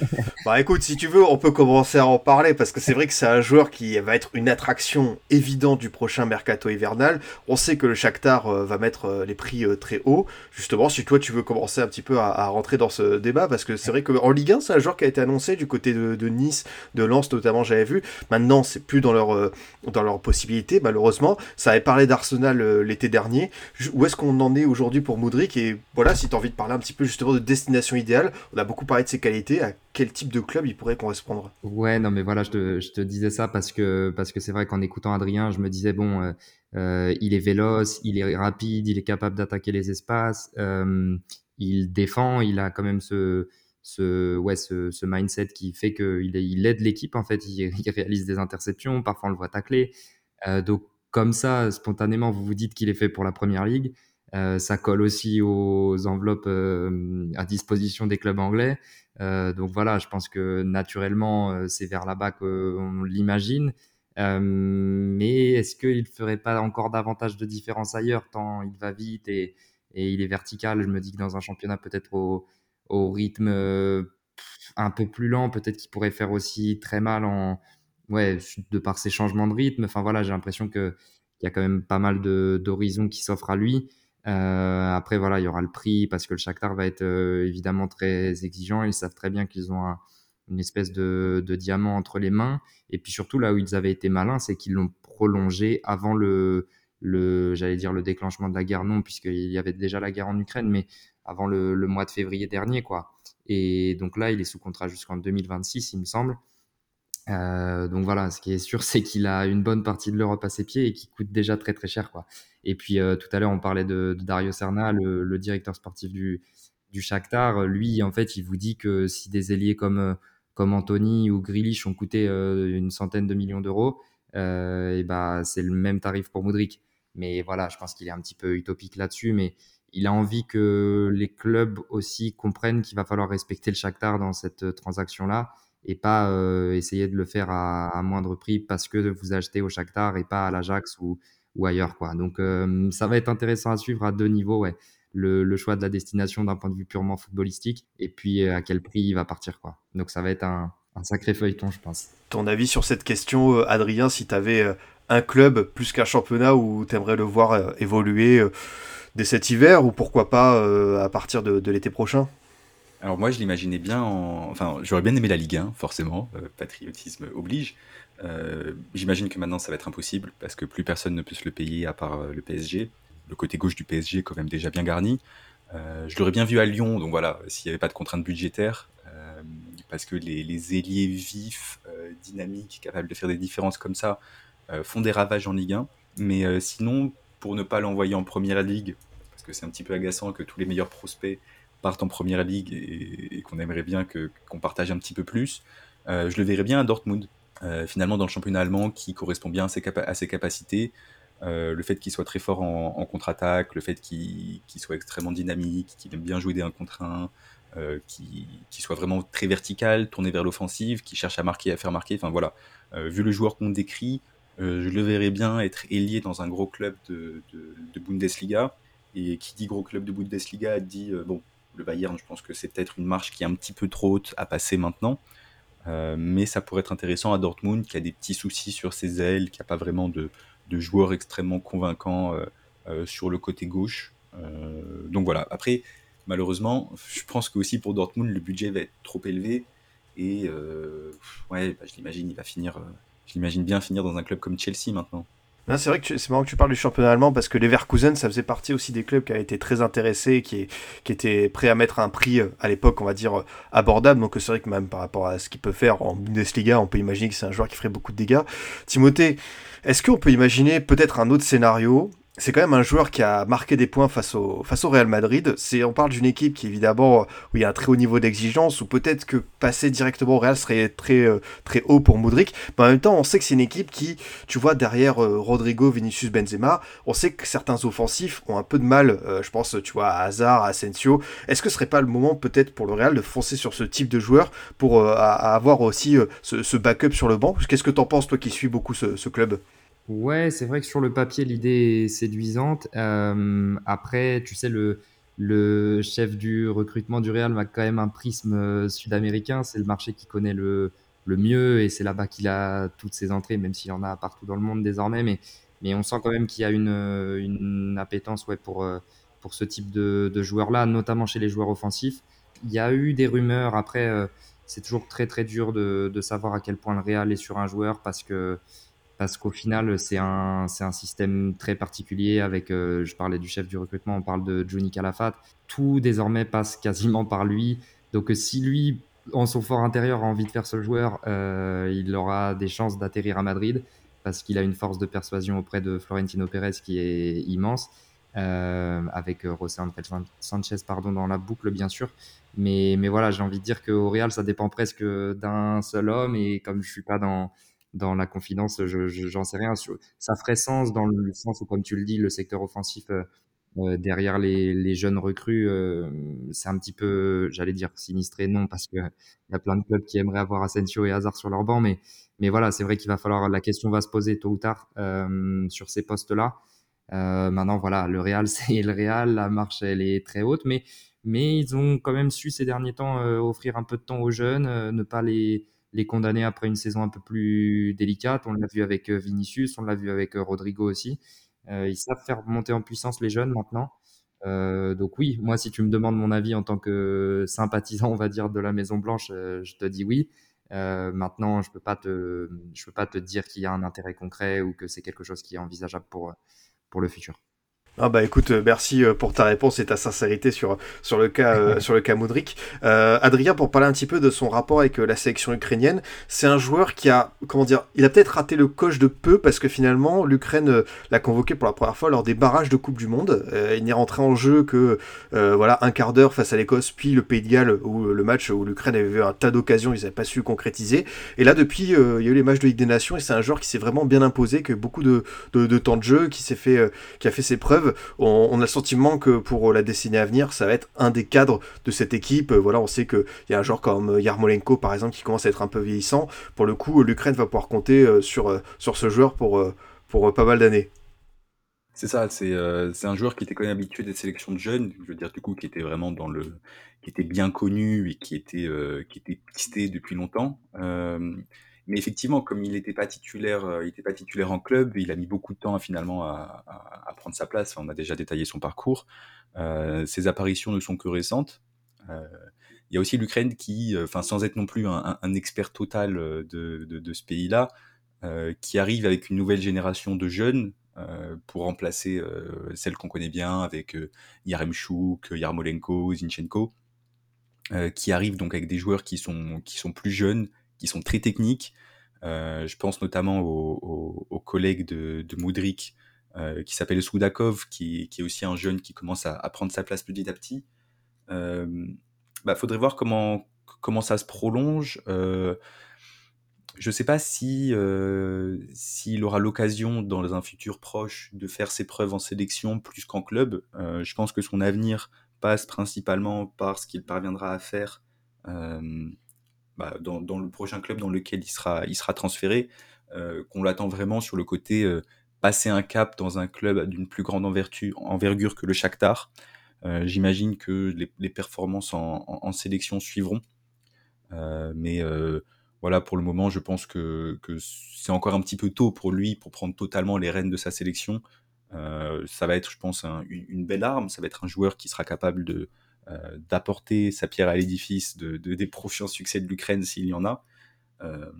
[SPEAKER 1] Bah écoute, si tu veux, on peut commencer à en parler parce que c'est vrai que c'est un joueur qui va être une attraction évidente du prochain mercato hivernal. On sait que le Shakhtar euh, va mettre euh, les prix euh, très haut. Justement, si toi tu veux commencer un petit peu à, rentrer dans ce débat parce que c'est vrai qu'en Ligue 1, c'est un joueur qui a été annoncé du côté de, Nice, de Lens notamment, j'avais vu. Maintenant, c'est plus dans leur dans leurs possibilités, malheureusement. Ça avait parlé d'Arsenal l'été dernier. Où est-ce qu'on en est aujourd'hui pour Et voilà, si tu as envie de parler un petit peu justement de destination idéale, on a beaucoup parlé de ses qualités, à quel type de club il pourrait correspondre?
[SPEAKER 2] Ouais, non, mais voilà, je te, disais ça parce que parce que c'est vrai qu'en écoutant Adrien, je me disais bon, euh, euh, il est véloce, il est rapide, il est capable d'attaquer les espaces, euh, il défend, il a quand même ce ouais ce, mindset qui fait que il, aide l'équipe en fait, il, il réalise des interceptions, parfois on le voit tacler, donc comme ça spontanément vous vous dites qu'il est fait pour la première ligue. Euh, ça colle aussi aux enveloppes euh, à disposition des clubs anglais. Euh, donc voilà, je pense que naturellement, c'est vers là-bas qu'on l'imagine. Mais est-ce qu'il ne ferait pas encore davantage de différence ailleurs, tant il va vite et, il est vertical? Je me dis que dans un championnat peut-être au, rythme un peu plus lent, peut-être qu'il pourrait faire aussi très mal ouais, de par ses changements de rythme. Enfin voilà, j'ai l'impression que qu'il y a quand même pas mal d'horizons qui s'offrent à lui. Euh, après, voilà, il y aura le prix parce que le Shakhtar va être euh, évidemment très exigeant. Ils savent très bien qu'ils ont un- une espèce de, diamant entre les mains. Et puis surtout, là où ils avaient été malins, c'est qu'ils l'ont prolongé avant le, le j'allais dire le déclenchement de la guerre, non, puisqu'il y avait déjà la guerre en Ukraine, mais avant le, le mois de février dernier, quoi. Et donc là, il est sous contrat jusqu'en 2026, il me semble. Euh, donc voilà, ce qui est sûr, c'est qu'il a une bonne partie de l'Europe à ses pieds et qui coûte déjà très très cher. Et puis euh, tout à l'heure, on parlait de, Dario Serna, le, directeur sportif du, du Shakhtar. Lui, en fait, il vous dit que si des ailiers comme, euh, comme Anthony ou Grealish ont coûté une centaine de millions d'euros, et bah, c'est le même tarif pour Modric. Mais voilà, je pense qu'il est un petit peu utopique là-dessus, mais il a envie que les clubs aussi comprennent qu'il va falloir respecter le Shakhtar dans cette transaction-là et pas essayer de le faire à, moindre prix parce que vous achetez au Shakhtar et pas à l'Ajax ou, ou ailleurs quoi. Donc ça va être intéressant à suivre à deux niveaux. Le, choix de la destination d'un point de vue purement footballistique et puis à quel prix il va partir quoi. Donc ça va être un, sacré feuilleton, je pense.
[SPEAKER 1] Ton avis sur cette question, Adrien, si tu avais un club plus qu'un championnat où tu aimerais le voir évoluer dès cet hiver ou pourquoi pas à partir de l'été prochain?
[SPEAKER 3] Alors moi, je l'imaginais bien en... Enfin, j'aurais bien aimé la Ligue 1, forcément, euh, patriotisme oblige. Euh, J'imagine que maintenant, ça va être impossible, parce que plus personne ne peut se le payer à part euh, le PSG. Le côté gauche du PSG est quand même déjà bien garni. Je l'aurais bien vu à Lyon, donc voilà, s'il n'y avait pas de contraintes budgétaires, parce que les, ailiers vifs, dynamiques, capables de faire des différences comme ça, font des ravages en Ligue 1. Mais sinon, pour ne pas l'envoyer en Première Ligue, parce que c'est un petit peu agaçant que tous les meilleurs prospects partent en Première Ligue et, qu'on aimerait bien que- qu'on partage un petit peu plus, euh, je le verrais bien à Dortmund, euh, finalement dans le championnat allemand qui correspond bien à ses, capacités. Euh, le fait qu'il soit très fort en, contre-attaque, le fait qu'il qu'il soit extrêmement dynamique, qu'il aime bien jouer des 1 contre 1, euh, qu'il qu'il soit vraiment très vertical, tourné vers l'offensive, qui cherche à marquer, à faire marquer. Enfin voilà, vu le joueur qu'on décrit, je le verrais bien être ailier dans un gros club de, de- de Bundesliga. Et qui dit gros club de Bundesliga dit, bon, le Bayern, je pense que c'est peut-être une marche qui est un petit peu trop haute à passer maintenant. Euh, mais ça pourrait être intéressant à Dortmund, qui a des petits soucis sur ses ailes, qui n'a pas vraiment de, de joueurs extrêmement convaincants euh, euh, sur le côté gauche. Donc voilà. Après, malheureusement, je pense que aussi pour Dortmund, le budget va être trop élevé. Et ouais, bah, je l'imagine, il va finir. je l'imagine bien finir dans un club comme Chelsea maintenant.
[SPEAKER 1] C'est vrai que tu- c'est marrant que tu parles du championnat allemand parce que Leverkusen, ça faisait partie aussi des clubs qui avaient été très intéressés, qui, qui étaient prêts à mettre un prix euh, à l'époque, on va dire, euh, abordable. Donc euh, c'est vrai que même par rapport à ce qu'il peut faire en Bundesliga, on peut imaginer que c'est un joueur qui ferait beaucoup de dégâts. Timothée, est-ce qu'on peut imaginer peut-être un autre scénario c'est quand même un joueur qui a marqué des points face au, Real Madrid. C'est, on parle d'une équipe qui évidemment où il y a un très haut niveau d'exigence, ou peut-être que passer directement au Real serait très euh, haut pour Modric. Mais en même temps, on sait que c'est une équipe qui, tu vois, derrière euh, Rodrigo, Vinicius, Benzema, on sait que certains offensifs ont un peu de mal. euh, je pense, tu vois, à Hazard, à Asensio. Est-ce que ce serait pas le moment peut-être pour le Real de foncer sur ce type de joueur pour avoir aussi ce, backup sur le banc? Qu'est-ce que t'en penses, toi qui suis beaucoup ce club?
[SPEAKER 2] Ouais, c'est vrai que sur le papier, l'idée est séduisante. Euh, après, tu sais, le, le chef du recrutement du Real a quand même un prisme sud-américain. C'est le marché qui connaît le, le mieux et c'est là-bas qu'il a toutes ses entrées, même s'il en a partout dans le monde désormais. Mais, mais on sent quand même qu'il y a une, une appétence ouais, pour, pour ce type de, de joueurs-là, notamment chez les joueurs offensifs. Il y a eu des rumeurs. Après, euh, c'est toujours très très dur de, de, savoir à quel point le Real est sur un joueur parce que parce qu'au final, c'est un, c'est un système très particulier avec, euh, je parlais du chef du recrutement, on parle de Johnny Calafat. Tout désormais passe quasiment par lui. Donc si lui, en son fort intérieur, a envie de faire ce joueur, euh, il aura des chances d'atterrir à Madrid parce qu'il a une force de persuasion auprès de Florentino Pérez qui est immense. Euh, avec euh, José Sanchez pardon, dans la boucle, bien sûr. Mais, mais voilà, j'ai envie de dire qu'au Real, ça dépend presque d'un seul homme. Et comme je suis pas dans, dans la confidence, je, j'en sais rien. Ça ferait sens dans le sens où, comme tu le dis, le secteur offensif euh, euh derrière les, les, jeunes recrues, euh, c'est un petit peu, j'allais dire sinistré, non, parce qu'il y a plein de clubs qui aimeraient avoir Asensio et Hazard sur leur banc. Mais, mais voilà, c'est vrai qu'il va falloir, la question va se poser tôt ou tard euh, sur ces postes-là. Euh, maintenant, voilà, le Real, c'est le Real, la marche, elle est très haute, mais, mais ils ont quand même su ces derniers temps euh, offrir un peu de temps aux jeunes, euh, ne pas les, les condamner après une saison un peu plus délicate. On l'a vu avec Vinicius, on l'a vu avec Rodrigo aussi. ils savent faire monter en puissance les jeunes maintenant. Euh, donc oui, moi si tu me demandes mon avis en tant que sympathisant, on va dire, de la Maison Blanche, je te dis oui. Euh, maintenant, je peux peux pas te dire qu'il y a un intérêt concret ou que c'est quelque chose qui est envisageable pour pour le futur.
[SPEAKER 1] Ah bah écoute, euh, merci euh, pour ta réponse et ta sincérité sur, sur le cas euh, sur le cas Moudric. Euh, Adrien, pour parler un petit peu de son rapport avec la sélection ukrainienne, c'est un joueur qui a comment dire, il a peut-être raté le coche de peu parce que finalement l'Ukraine l'a convoqué pour la première fois lors des barrages de Coupe du Monde. il n'est rentré en jeu que voilà un quart d'heure face à l'Écosse, puis le Pays de Galles où le match où l'Ukraine avait eu un tas d'occasions, ils n'avaient pas su concrétiser. Et là depuis, il y a eu les matchs de Ligue des Nations et c'est un joueur qui s'est vraiment bien imposé, que beaucoup de, de, de temps de jeu, qui s'est fait, qui a fait ses preuves on, a le sentiment que pour la décennie à venir, ça va être un des cadres de cette équipe. Voilà, on sait qu'il y a un joueur comme Yarmolenko, par exemple, qui commence à être un peu vieillissant. Pour le coup, l'Ukraine va pouvoir compter euh, sur, euh, ce joueur pour, euh, pour pas mal d'années.
[SPEAKER 3] C'est ça, c'est un joueur qui était quand même habitué des sélections de jeunes, je veux dire du coup qui était vraiment dans le qui était bien connu et qui était qui était pisté depuis longtemps. Mais effectivement, comme il n'était pas titulaire, euh, il était pas titulaire en club, il a mis beaucoup de temps finalement à, prendre sa place. on a déjà détaillé son parcours. Euh, ses apparitions ne sont que récentes. Euh, il y a aussi l'Ukraine qui, enfin, sans être non plus un, expert total de, ce pays-là, qui arrive avec une nouvelle génération de jeunes pour remplacer celle qu'on connaît bien avec Yaremchuk, Yarmolenko, Zinchenko, qui arrive donc avec des joueurs qui sont qui sont plus jeunes, qui sont très techniques. Euh, je pense notamment au, au, collègue de, de Moudric euh, qui s'appelle Soudakov, qui, est aussi un jeune qui commence à, prendre sa place petit à petit. Euh, bah, faudrait voir comment, ça se prolonge. Je ne sais pas si s'il aura l'occasion dans un futur proche de faire ses preuves en sélection plus qu'en club. Je pense que son avenir passe principalement par ce qu'il parviendra à faire bah, dans, le prochain club dans lequel il sera, il sera transféré, euh, qu'on l'attend vraiment sur le côté euh, passer un cap dans un club d'une plus grande envergure, que le Shakhtar. Euh, J'imagine que les, performances en, sélection suivront. Mais voilà, pour le moment, je pense que, c'est encore un petit peu tôt pour lui pour prendre totalement les rênes de sa sélection. Ça va être, je pense, un, une, belle arme. Ça va être un joueur qui sera capable de, d'apporter sa pierre à l'édifice de, de, des prochains succès de l'Ukraine s'il y en a. Euh,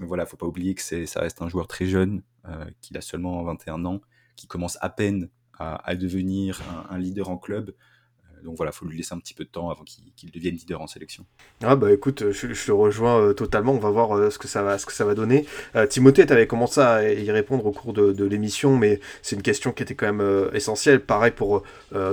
[SPEAKER 3] voilà, faut pas oublier que ça reste un joueur très jeune, euh, qu'il a seulement 21 ans, qui commence à peine à, devenir un, leader en club donc voilà, il faut lui laisser un petit peu de temps avant qu'il qu devienne leader en sélection.
[SPEAKER 1] Ah bah écoute, je, je te rejoins euh, totalement, on va voir euh, ce, que ça va, ce que ça va donner. Euh, Timothée, tu avais commencé à y répondre au cours de, l'émission, mais c'est une question qui était quand même essentielle. Pareil pour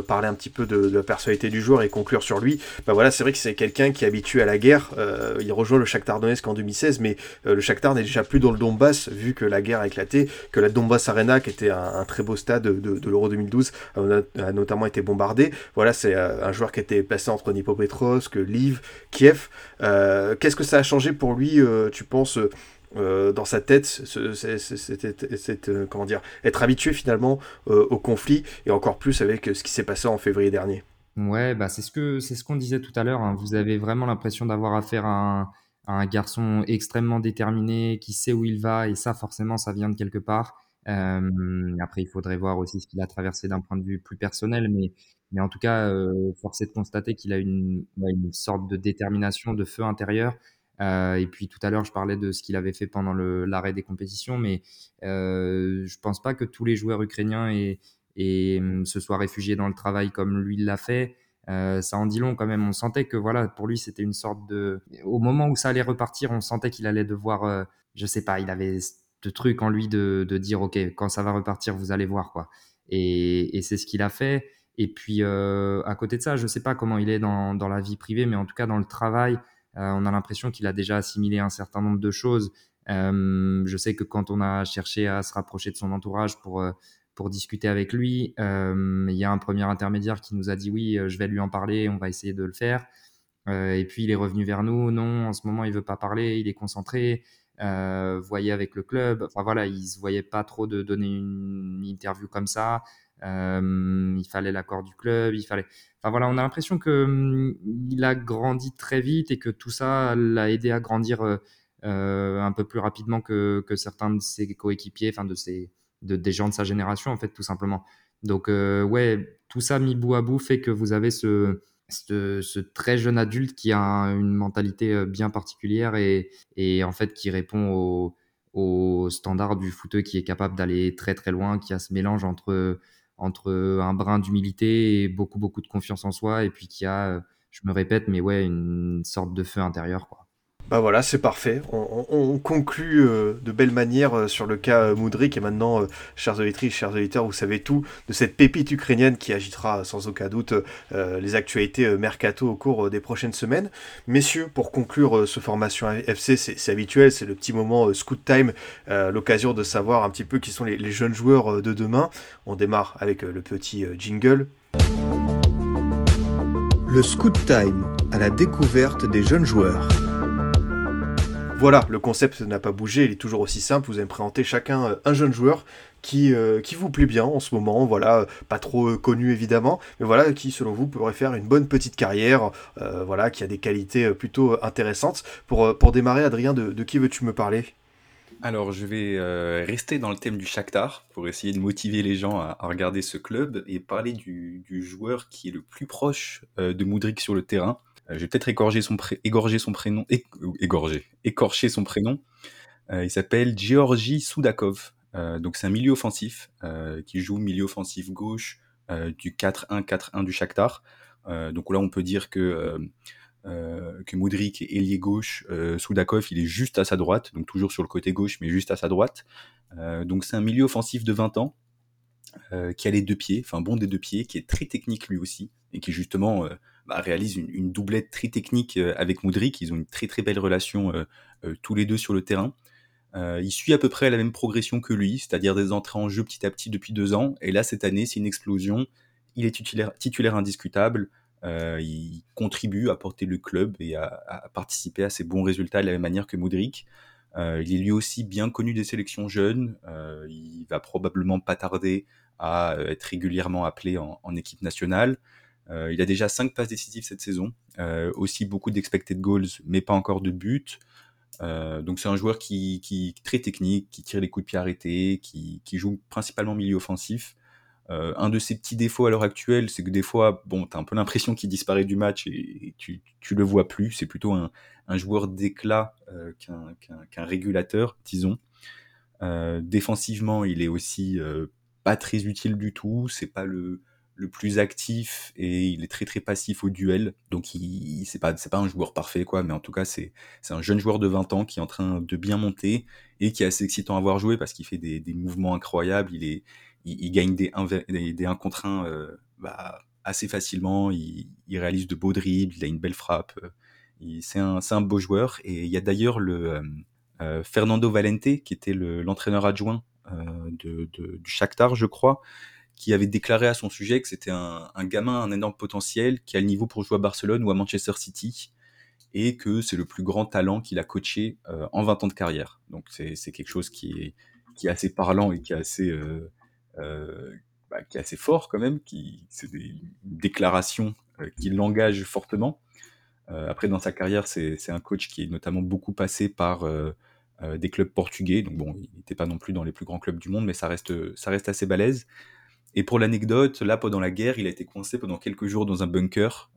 [SPEAKER 1] parler un petit peu de, la personnalité du joueur et conclure sur lui. Bah voilà, c'est vrai que c'est quelqu'un qui est habitué à la guerre. il rejoint le Shakhtar Donetsk en 2016, mais le Shakhtar n'est déjà plus dans le Donbass, vu que la guerre a éclaté, que la Donbass Arena, qui était un, très beau stade de, l'Euro 2012, a, notamment été bombardée. Voilà, c'est un joueur qui était placé entre Nipopetrovsk, Lviv, Kiev. Euh, Qu'est-ce que ça a changé pour lui, euh, tu penses, euh, dans sa tête, euh, comment dire, être habitué finalement euh, au conflit et encore plus avec ce qui s'est passé en février dernier?
[SPEAKER 2] Ouais, bah, c'est ce que c'est ce qu'on disait tout à l'heure, hein. Vous avez vraiment l'impression d'avoir affaire à un à un garçon extrêmement déterminé, qui sait où il va et ça forcément ça vient de quelque part. Après il faudrait voir aussi ce qu'il a traversé d'un point de vue plus personnel, mais mais en tout cas, heu, force est de constater qu'il a une une sorte de détermination, de feu intérieur. Heu et puis tout à l'heure, je parlais de ce qu'il avait fait pendant l'arrêt des compétitions, mais heu, je pense pas que tous les joueurs ukrainiens aient mmh, se soit réfugié dans le travail comme lui l'a fait. Euh, ça en dit long quand même. On sentait que voilà, pour lui, c'était une sorte de. Au moment où ça allait repartir, on sentait qu'il allait devoir, euh, je sais pas, il avait ce truc en lui de, dire ok, quand ça va repartir, vous allez voir quoi. Et c'est ce qu'il a fait. Et puis euh, à côté de ça, je sais pas comment il est dans, dans la vie privée, mais en tout cas dans le travail, euh, on a l'impression qu'il a déjà assimilé un certain nombre de choses. Euh, je sais que quand on a cherché à se rapprocher de son entourage pour pour discuter avec lui. Il y a un premier intermédiaire qui nous a dit oui, je vais lui en parler, on va essayer de le faire. Et puis il est revenu vers nous, non, en ce moment il veut pas parler, il est concentré. Euh, voyez avec le club. Enfin voilà, il se voyait pas trop de donner une interview comme ça. Euh, il fallait l'accord du club, il fallait. Enfin voilà, on a l'impression que hum, il a grandi très vite et que tout ça l'a aidé à grandir euh, un peu plus rapidement que, que certains de ses coéquipiers, enfin de ses de, des gens de sa génération, en fait, tout simplement. Donc, euh, ouais, tout ça mis bout à bout fait que vous avez ce, ce, très jeune adulte qui a une mentalité euh, bien particulière et, et en fait qui répond au, au standard du footeux qui est capable d'aller très très loin, qui a ce mélange entre, entre un brin d'humilité et beaucoup beaucoup de confiance en soi et puis qui a, euh, je me répète, mais ouais, une sorte de feu intérieur, quoi.
[SPEAKER 1] Bah voilà, c'est parfait. On, on- on conclut euh, de belle manière euh, sur le cas euh, et maintenant, euh, chers auditrices, chers auditeurs, vous savez tout de cette pépite ukrainienne qui agitera sans aucun doute les actualités mercato au cours des prochaines semaines. Messieurs, pour conclure ce formation FC, c'est habituel, c'est le petit moment scoot time, l'occasion de savoir un petit peu qui sont les, les jeunes joueurs de demain. On démarre avec le petit jingle.
[SPEAKER 4] Le Scoot Time, à la découverte des jeunes joueurs.
[SPEAKER 1] Voilà, le concept n'a pas bougé, il est toujours aussi simple. Vous allez me présenter chacun euh, un jeune joueur qui, euh, qui vous plaît bien en ce moment, voilà, euh, pas trop connu évidemment, mais voilà, qui selon vous pourrait faire une bonne petite carrière, voilà, qui a des qualités plutôt intéressantes. Pour, démarrer, Adrien, de, qui veux-tu me parler?
[SPEAKER 3] Alors, je vais rester dans le thème du Shakhtar pour essayer de motiver les gens à, regarder ce club et parler du, joueur qui est le plus proche de Moudrik sur le terrain. Euh, je vais peut-être égorger son, prénom, égorger, écorcher son prénom. Euh, il s'appelle Georgi Soudakov. Euh, donc, c'est un milieu offensif qui joue milieu offensif gauche du 4-1-4-1 du Shakhtar. Donc là, on peut dire que euh, que est ailier gauche, Soudakov il est juste à sa droite, donc toujours sur le côté gauche, mais juste à sa droite. Donc c'est un milieu offensif de 20 ans qui a les deux pieds, enfin bon des deux pieds, qui est très technique lui aussi, et qui justement bah, réalise une, doublette très technique euh, avec Moudrik. Ils ont une très très belle relation euh, euh, tous les deux sur le terrain. Il suit à peu près la même progression que lui, c'est-à-dire des entrées en jeu petit à petit depuis deux ans. Et là, cette année, c'est une explosion. Il est titulaire, indiscutable. Il contribue à porter le club et à, participer à ses bons résultats de la même manière que Modric. Euh, il est lui aussi bien connu des sélections jeunes. Il va probablement pas tarder à être régulièrement appelé en équipe nationale. Euh, il a déjà cinq passes décisives cette saison, euh, aussi beaucoup d'expected goals, mais pas encore de buts. Euh, donc c'est un joueur qui, qui est très technique, qui tire les coups de pied arrêtés, qui, qui joue principalement milieu offensif. Un de ses petits défauts à l'heure actuelle, c'est que des fois, bon, t'as un peu l'impression qu'il disparaît du match et, tu, tu le vois plus. C'est plutôt un, un joueur d'éclat qu'un régulateur, disons. Défensivement, il est aussi pas très utile du tout. C'est pas le, le plus actif et il est très très passif au duel. Donc il, c'est pas c'est pas un joueur parfait quoi, mais en tout cas c'est c'est un jeune joueur de 20 ans qui est en train de bien monter et qui est assez excitant à voir jouer parce qu'il fait des, des mouvements incroyables. Il est il, gagne des 1 des, des 1 contre 1 euh, bah, assez facilement. Il, il réalise de beaux dribbles. Il a une belle frappe. C'est un c'est un beau joueur et il y a d'ailleurs le euh, euh, Fernando Valente, qui était le- l'entraîneur adjoint euh, de, de- du Shakhtar, je crois, qui avait déclaré à son sujet que c'était un, un gamin, un énorme potentiel, qui a le niveau pour jouer à Barcelone ou à Manchester City, et que c'est le plus grand talent qu'il a coaché euh, en 20 ans de carrière. Donc c'est quelque chose qui est, assez parlant et qui est assez, euh, euh, bah, qui est assez fort quand même, c'est des déclarations qui l'engagent fortement. après, dans sa carrière, c'est un coach qui est notamment beaucoup passé par des clubs portugais. Donc bon, il n'était pas non plus dans les plus grands clubs du monde, mais ça reste, ça reste assez balèze. Et pour l'anecdote, là, pendant la guerre, il a été coincé pendant quelques jours dans un bunker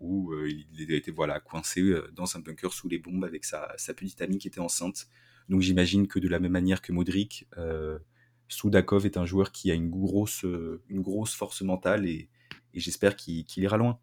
[SPEAKER 3] où il a été voilà, coincé dans un bunker sous les bombes avec sa, petite amie qui était enceinte. Donc j'imagine que de la même manière que Modric, euh, Soudakov est un joueur qui a une grosse force mentale et, j'espère qu'il ira loin.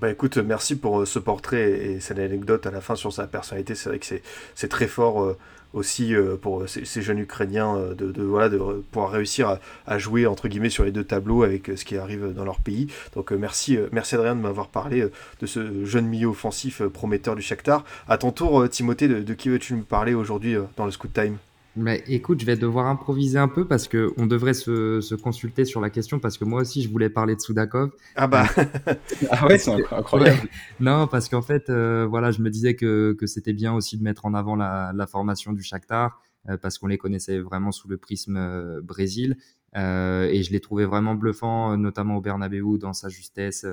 [SPEAKER 1] Bah écoute, merci pour ce portrait et cette anecdote à la fin sur sa personnalité. C'est vrai que c'est très fort aussi euh, pour ces, jeunes Ukrainiens euh, de, voilà, de pouvoir réussir à, jouer entre guillemets sur les deux tableaux avec euh, ce qui arrive dans leur pays. Donc merci, merci Adrien de m'avoir parlé de ce jeune milieu offensif prometteur du Shakhtar. À ton tour, Timothée, de, de qui veux-tu me parler aujourd'hui dans le Scoot Time?
[SPEAKER 2] Mais écoute, je vais devoir improviser un peu parce que on devrait se, se, consulter sur la question parce que moi aussi je voulais parler de Soudakov.
[SPEAKER 1] Ah bah
[SPEAKER 3] ah ouais, c'est incroyable.
[SPEAKER 2] Non, parce qu'en fait, euh, voilà, je me disais que, que c'était bien aussi de mettre en avant la, la formation du Shakhtar euh, parce qu'on les connaissait vraiment sous le prisme euh, Brésil et je l'ai trouvé vraiment bluffant, notamment au Bernabeu dans sa justesse,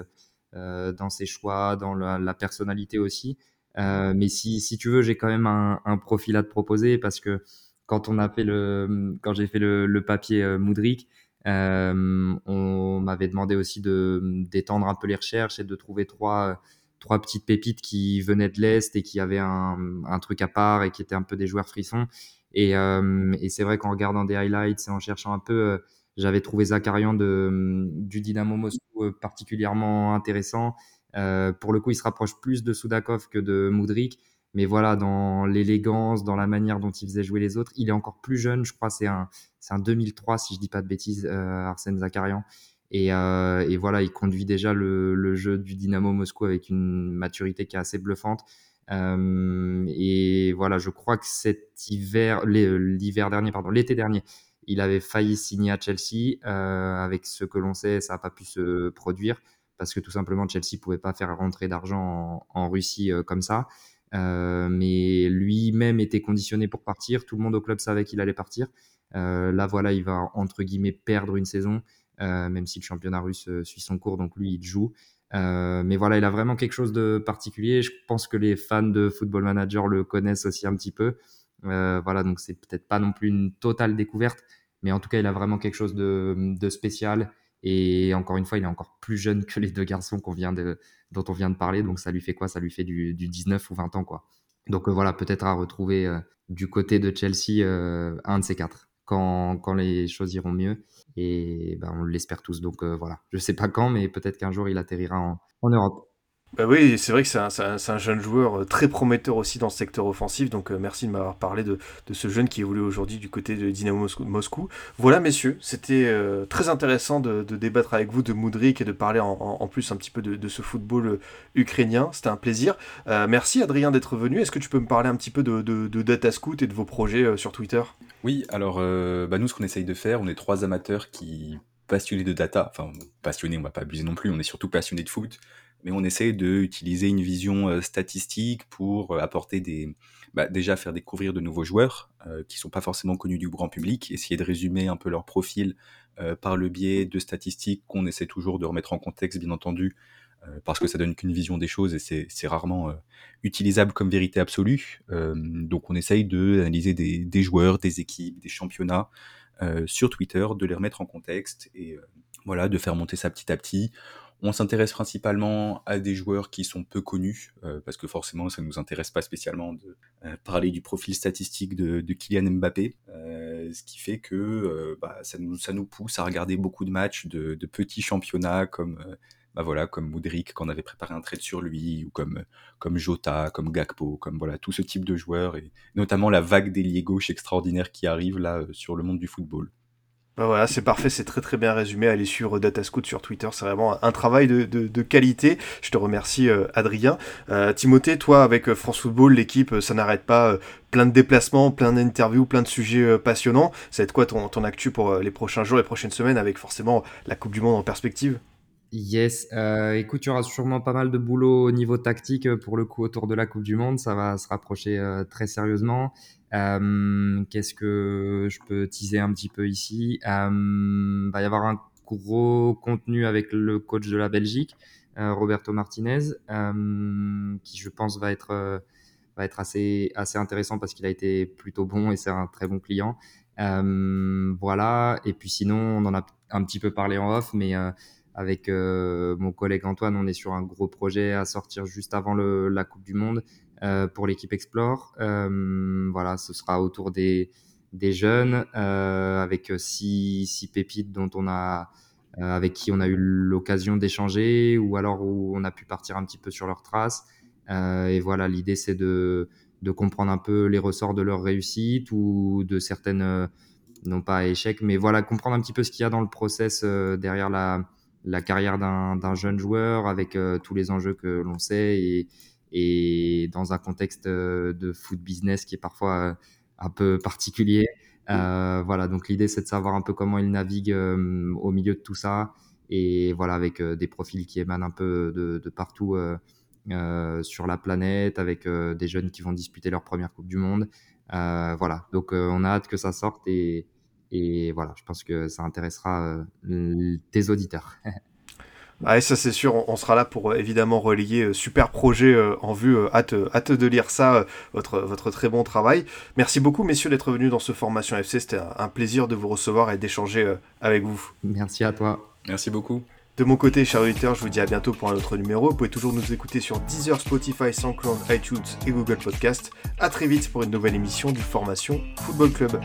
[SPEAKER 2] dans ses choix, dans la, la personnalité aussi. mais si, si tu veux, j'ai quand même un, un profil à te proposer parce que quand on a fait le, quand j'ai fait le, papier euh, Moudric, euh, on m'avait demandé aussi de d'étendre un peu les recherches et de trouver trois trois petites pépites qui venaient de l'est et qui avaient un, truc à part et qui étaient un peu des joueurs frissons. Et, euh, c'est vrai qu'en regardant des highlights et en cherchant un peu, j'avais trouvé Zakarian de, du Dynamo Moscou particulièrement intéressant. Pour le coup, il se rapproche plus de Soudakov que de Moudric. Mais voilà, dans l'élégance, dans la manière dont il faisait jouer les autres, il est encore plus jeune, je crois, c'est un, c'est un 2003, si je dis pas de bêtises, euh, Arsène Zakarian. Et, euh, et, voilà, il conduit déjà le, le, jeu du Dynamo Moscou avec une maturité qui est assez bluffante. Euh, et voilà, je crois que cet hiver, l'hiver dernier, pardon, l'été dernier, il avait failli signer à Chelsea. Euh, avec ce que l'on sait, ça n'a pas pu se produire parce que tout simplement Chelsea pouvait pas faire rentrer d'argent en, Russie euh, comme ça. Euh, mais lui-même était conditionné pour partir. Tout le monde au club savait qu'il allait partir. Euh, là, voilà, il va entre guillemets perdre une saison, euh, même si le championnat russe suit son cours, donc lui, il joue. mais voilà, il a vraiment quelque chose de particulier. Je pense que les fans de Football Manager le connaissent aussi un petit peu. voilà, donc c'est peut-être pas non plus une totale découverte, mais en tout cas, il a vraiment quelque chose de, de spécial. Et encore une fois, il est encore plus jeune que les deux garçons qu'on vient de, dont on vient de parler. Donc ça lui fait quoi? Ça lui fait du, du 19 ou 20 ans. quoi. Donc euh, voilà, peut-être à retrouver euh, du côté de Chelsea euh, un de ces quatre quand, quand les choses iront mieux. Et ben, on l'espère tous. Donc voilà, je sais pas quand, mais peut-être qu'un jour il atterrira en, en Europe.
[SPEAKER 1] Bah oui, c'est vrai que c'est un, un, jeune joueur euh, très prometteur aussi dans ce secteur offensif, donc euh, merci de m'avoir parlé de, ce jeune qui évolue aujourd'hui du côté de Dynamo Moscou. Voilà messieurs, c'était euh, très intéressant de, débattre avec vous de Moudric et de parler en, plus un petit peu de, ce football ukrainien, c'était un plaisir. merci Adrien d'être venu, est-ce que tu peux me parler un petit peu de, de Datascout et de vos projets sur Twitter?
[SPEAKER 3] Oui, alors bah nous ce qu'on essaye de faire, on est trois amateurs qui passionnés de data, enfin passionnés, on va pas abuser non plus, on est surtout passionnés de foot mais on essaie d'utiliser une vision euh, statistique pour euh, apporter des, bah, déjà faire découvrir de nouveaux joueurs euh, qui sont pas forcément connus du grand public, essayer de résumer un peu leur profil par le biais de statistiques qu'on essaie toujours de remettre en contexte, bien entendu, parce que ça donne qu'une vision des choses et c'est rarement utilisable comme vérité absolue. donc on essaye d'analyser des, des joueurs, des équipes, des championnats sur Twitter, de les remettre en contexte et voilà, de faire monter ça petit à petit. On s'intéresse principalement à des joueurs qui sont peu connus, euh, parce que forcément, ça ne nous intéresse pas spécialement de euh, parler du profil statistique de, Kylian Mbappé, euh, ce qui fait que bah, ça, nous, ça nous pousse à regarder beaucoup de matchs de, de petits championnats comme bah voilà, comme Moudric, qu'on avait préparé un trade sur lui, ou comme, comme Jota, comme Gakpo, comme voilà, tout ce type de joueurs, et notamment la vague d'ailier gauche extraordinaire qui arrive là sur le monde du football.
[SPEAKER 1] Bah voilà, c'est parfait, c'est très très bien résumé. Allez sur Datascout sur Twitter, c'est vraiment un travail de, de, qualité. Je te remercie euh, Adrien. Euh, Timothée, toi avec euh, France Football, l'équipe, ça n'arrête pas. plein de déplacements, plein d'interviews, plein de sujets passionnants. Ça va être quoi ton, ton actu pour les prochains jours, les prochaines semaines avec forcément la Coupe du Monde en perspective?
[SPEAKER 2] Yes, euh, écoute, tu auras sûrement pas mal de boulot au niveau tactique euh, pour le coup autour de la Coupe du Monde. Ça va se rapprocher euh, très sérieusement. Euh, Qu'est-ce que je peux teaser un petit peu ici? Euh, Va y avoir un gros contenu avec le coach de la Belgique, Roberto Martinez, qui je pense va être va être assez assez intéressant parce qu'il a été plutôt bon et c'est un très bon client. Voilà. Et puis sinon, on en a un petit peu parlé en off, mais avec euh, mon collègue Antoine, on est sur un gros projet à sortir juste avant la Coupe du Monde euh, pour l'équipe Explore. Euh, voilà, ce sera autour des, jeunes avec six, pépites dont on a avec qui on a eu l'occasion d'échanger ou alors où on a pu partir un petit peu sur leurs traces. Et voilà, l'idée c'est de, comprendre un peu les ressorts de leur réussite ou de certaines, non pas échecs, mais voilà, comprendre un petit peu ce qu'il y a dans le process derrière la, la carrière d'un jeune joueur avec euh, tous les enjeux que l'on sait et, et dans un contexte euh, de foot business qui est parfois euh, un peu particulier. Euh, voilà, donc l'idée c'est de savoir un peu comment il navigue euh, au milieu de tout ça et voilà avec des profils qui émanent un peu de, de partout euh, euh, sur la planète, avec des jeunes qui vont disputer leur première Coupe du Monde. Euh, voilà, donc on a hâte que ça sorte et, et voilà, je pense que ça intéressera euh, tes auditeurs.
[SPEAKER 1] Ah, et ça c'est sûr, on, sera là pour euh, évidemment relayer euh, super projet euh, en vue. euh, hâte, hâte de lire ça, euh, votre, votre très bon travail. Merci beaucoup messieurs d'être venus dans ce formation FC. C'était un, un plaisir de vous recevoir et d'échanger euh, avec vous.
[SPEAKER 2] Merci à toi.
[SPEAKER 3] Merci beaucoup.
[SPEAKER 1] De mon côté, chers auditeurs, je vous dis à bientôt pour un autre numéro. Vous pouvez toujours nous écouter sur Deezer, Spotify, SoundCloud, iTunes et Google Podcast. À très vite pour une nouvelle émission du Formation Football Club.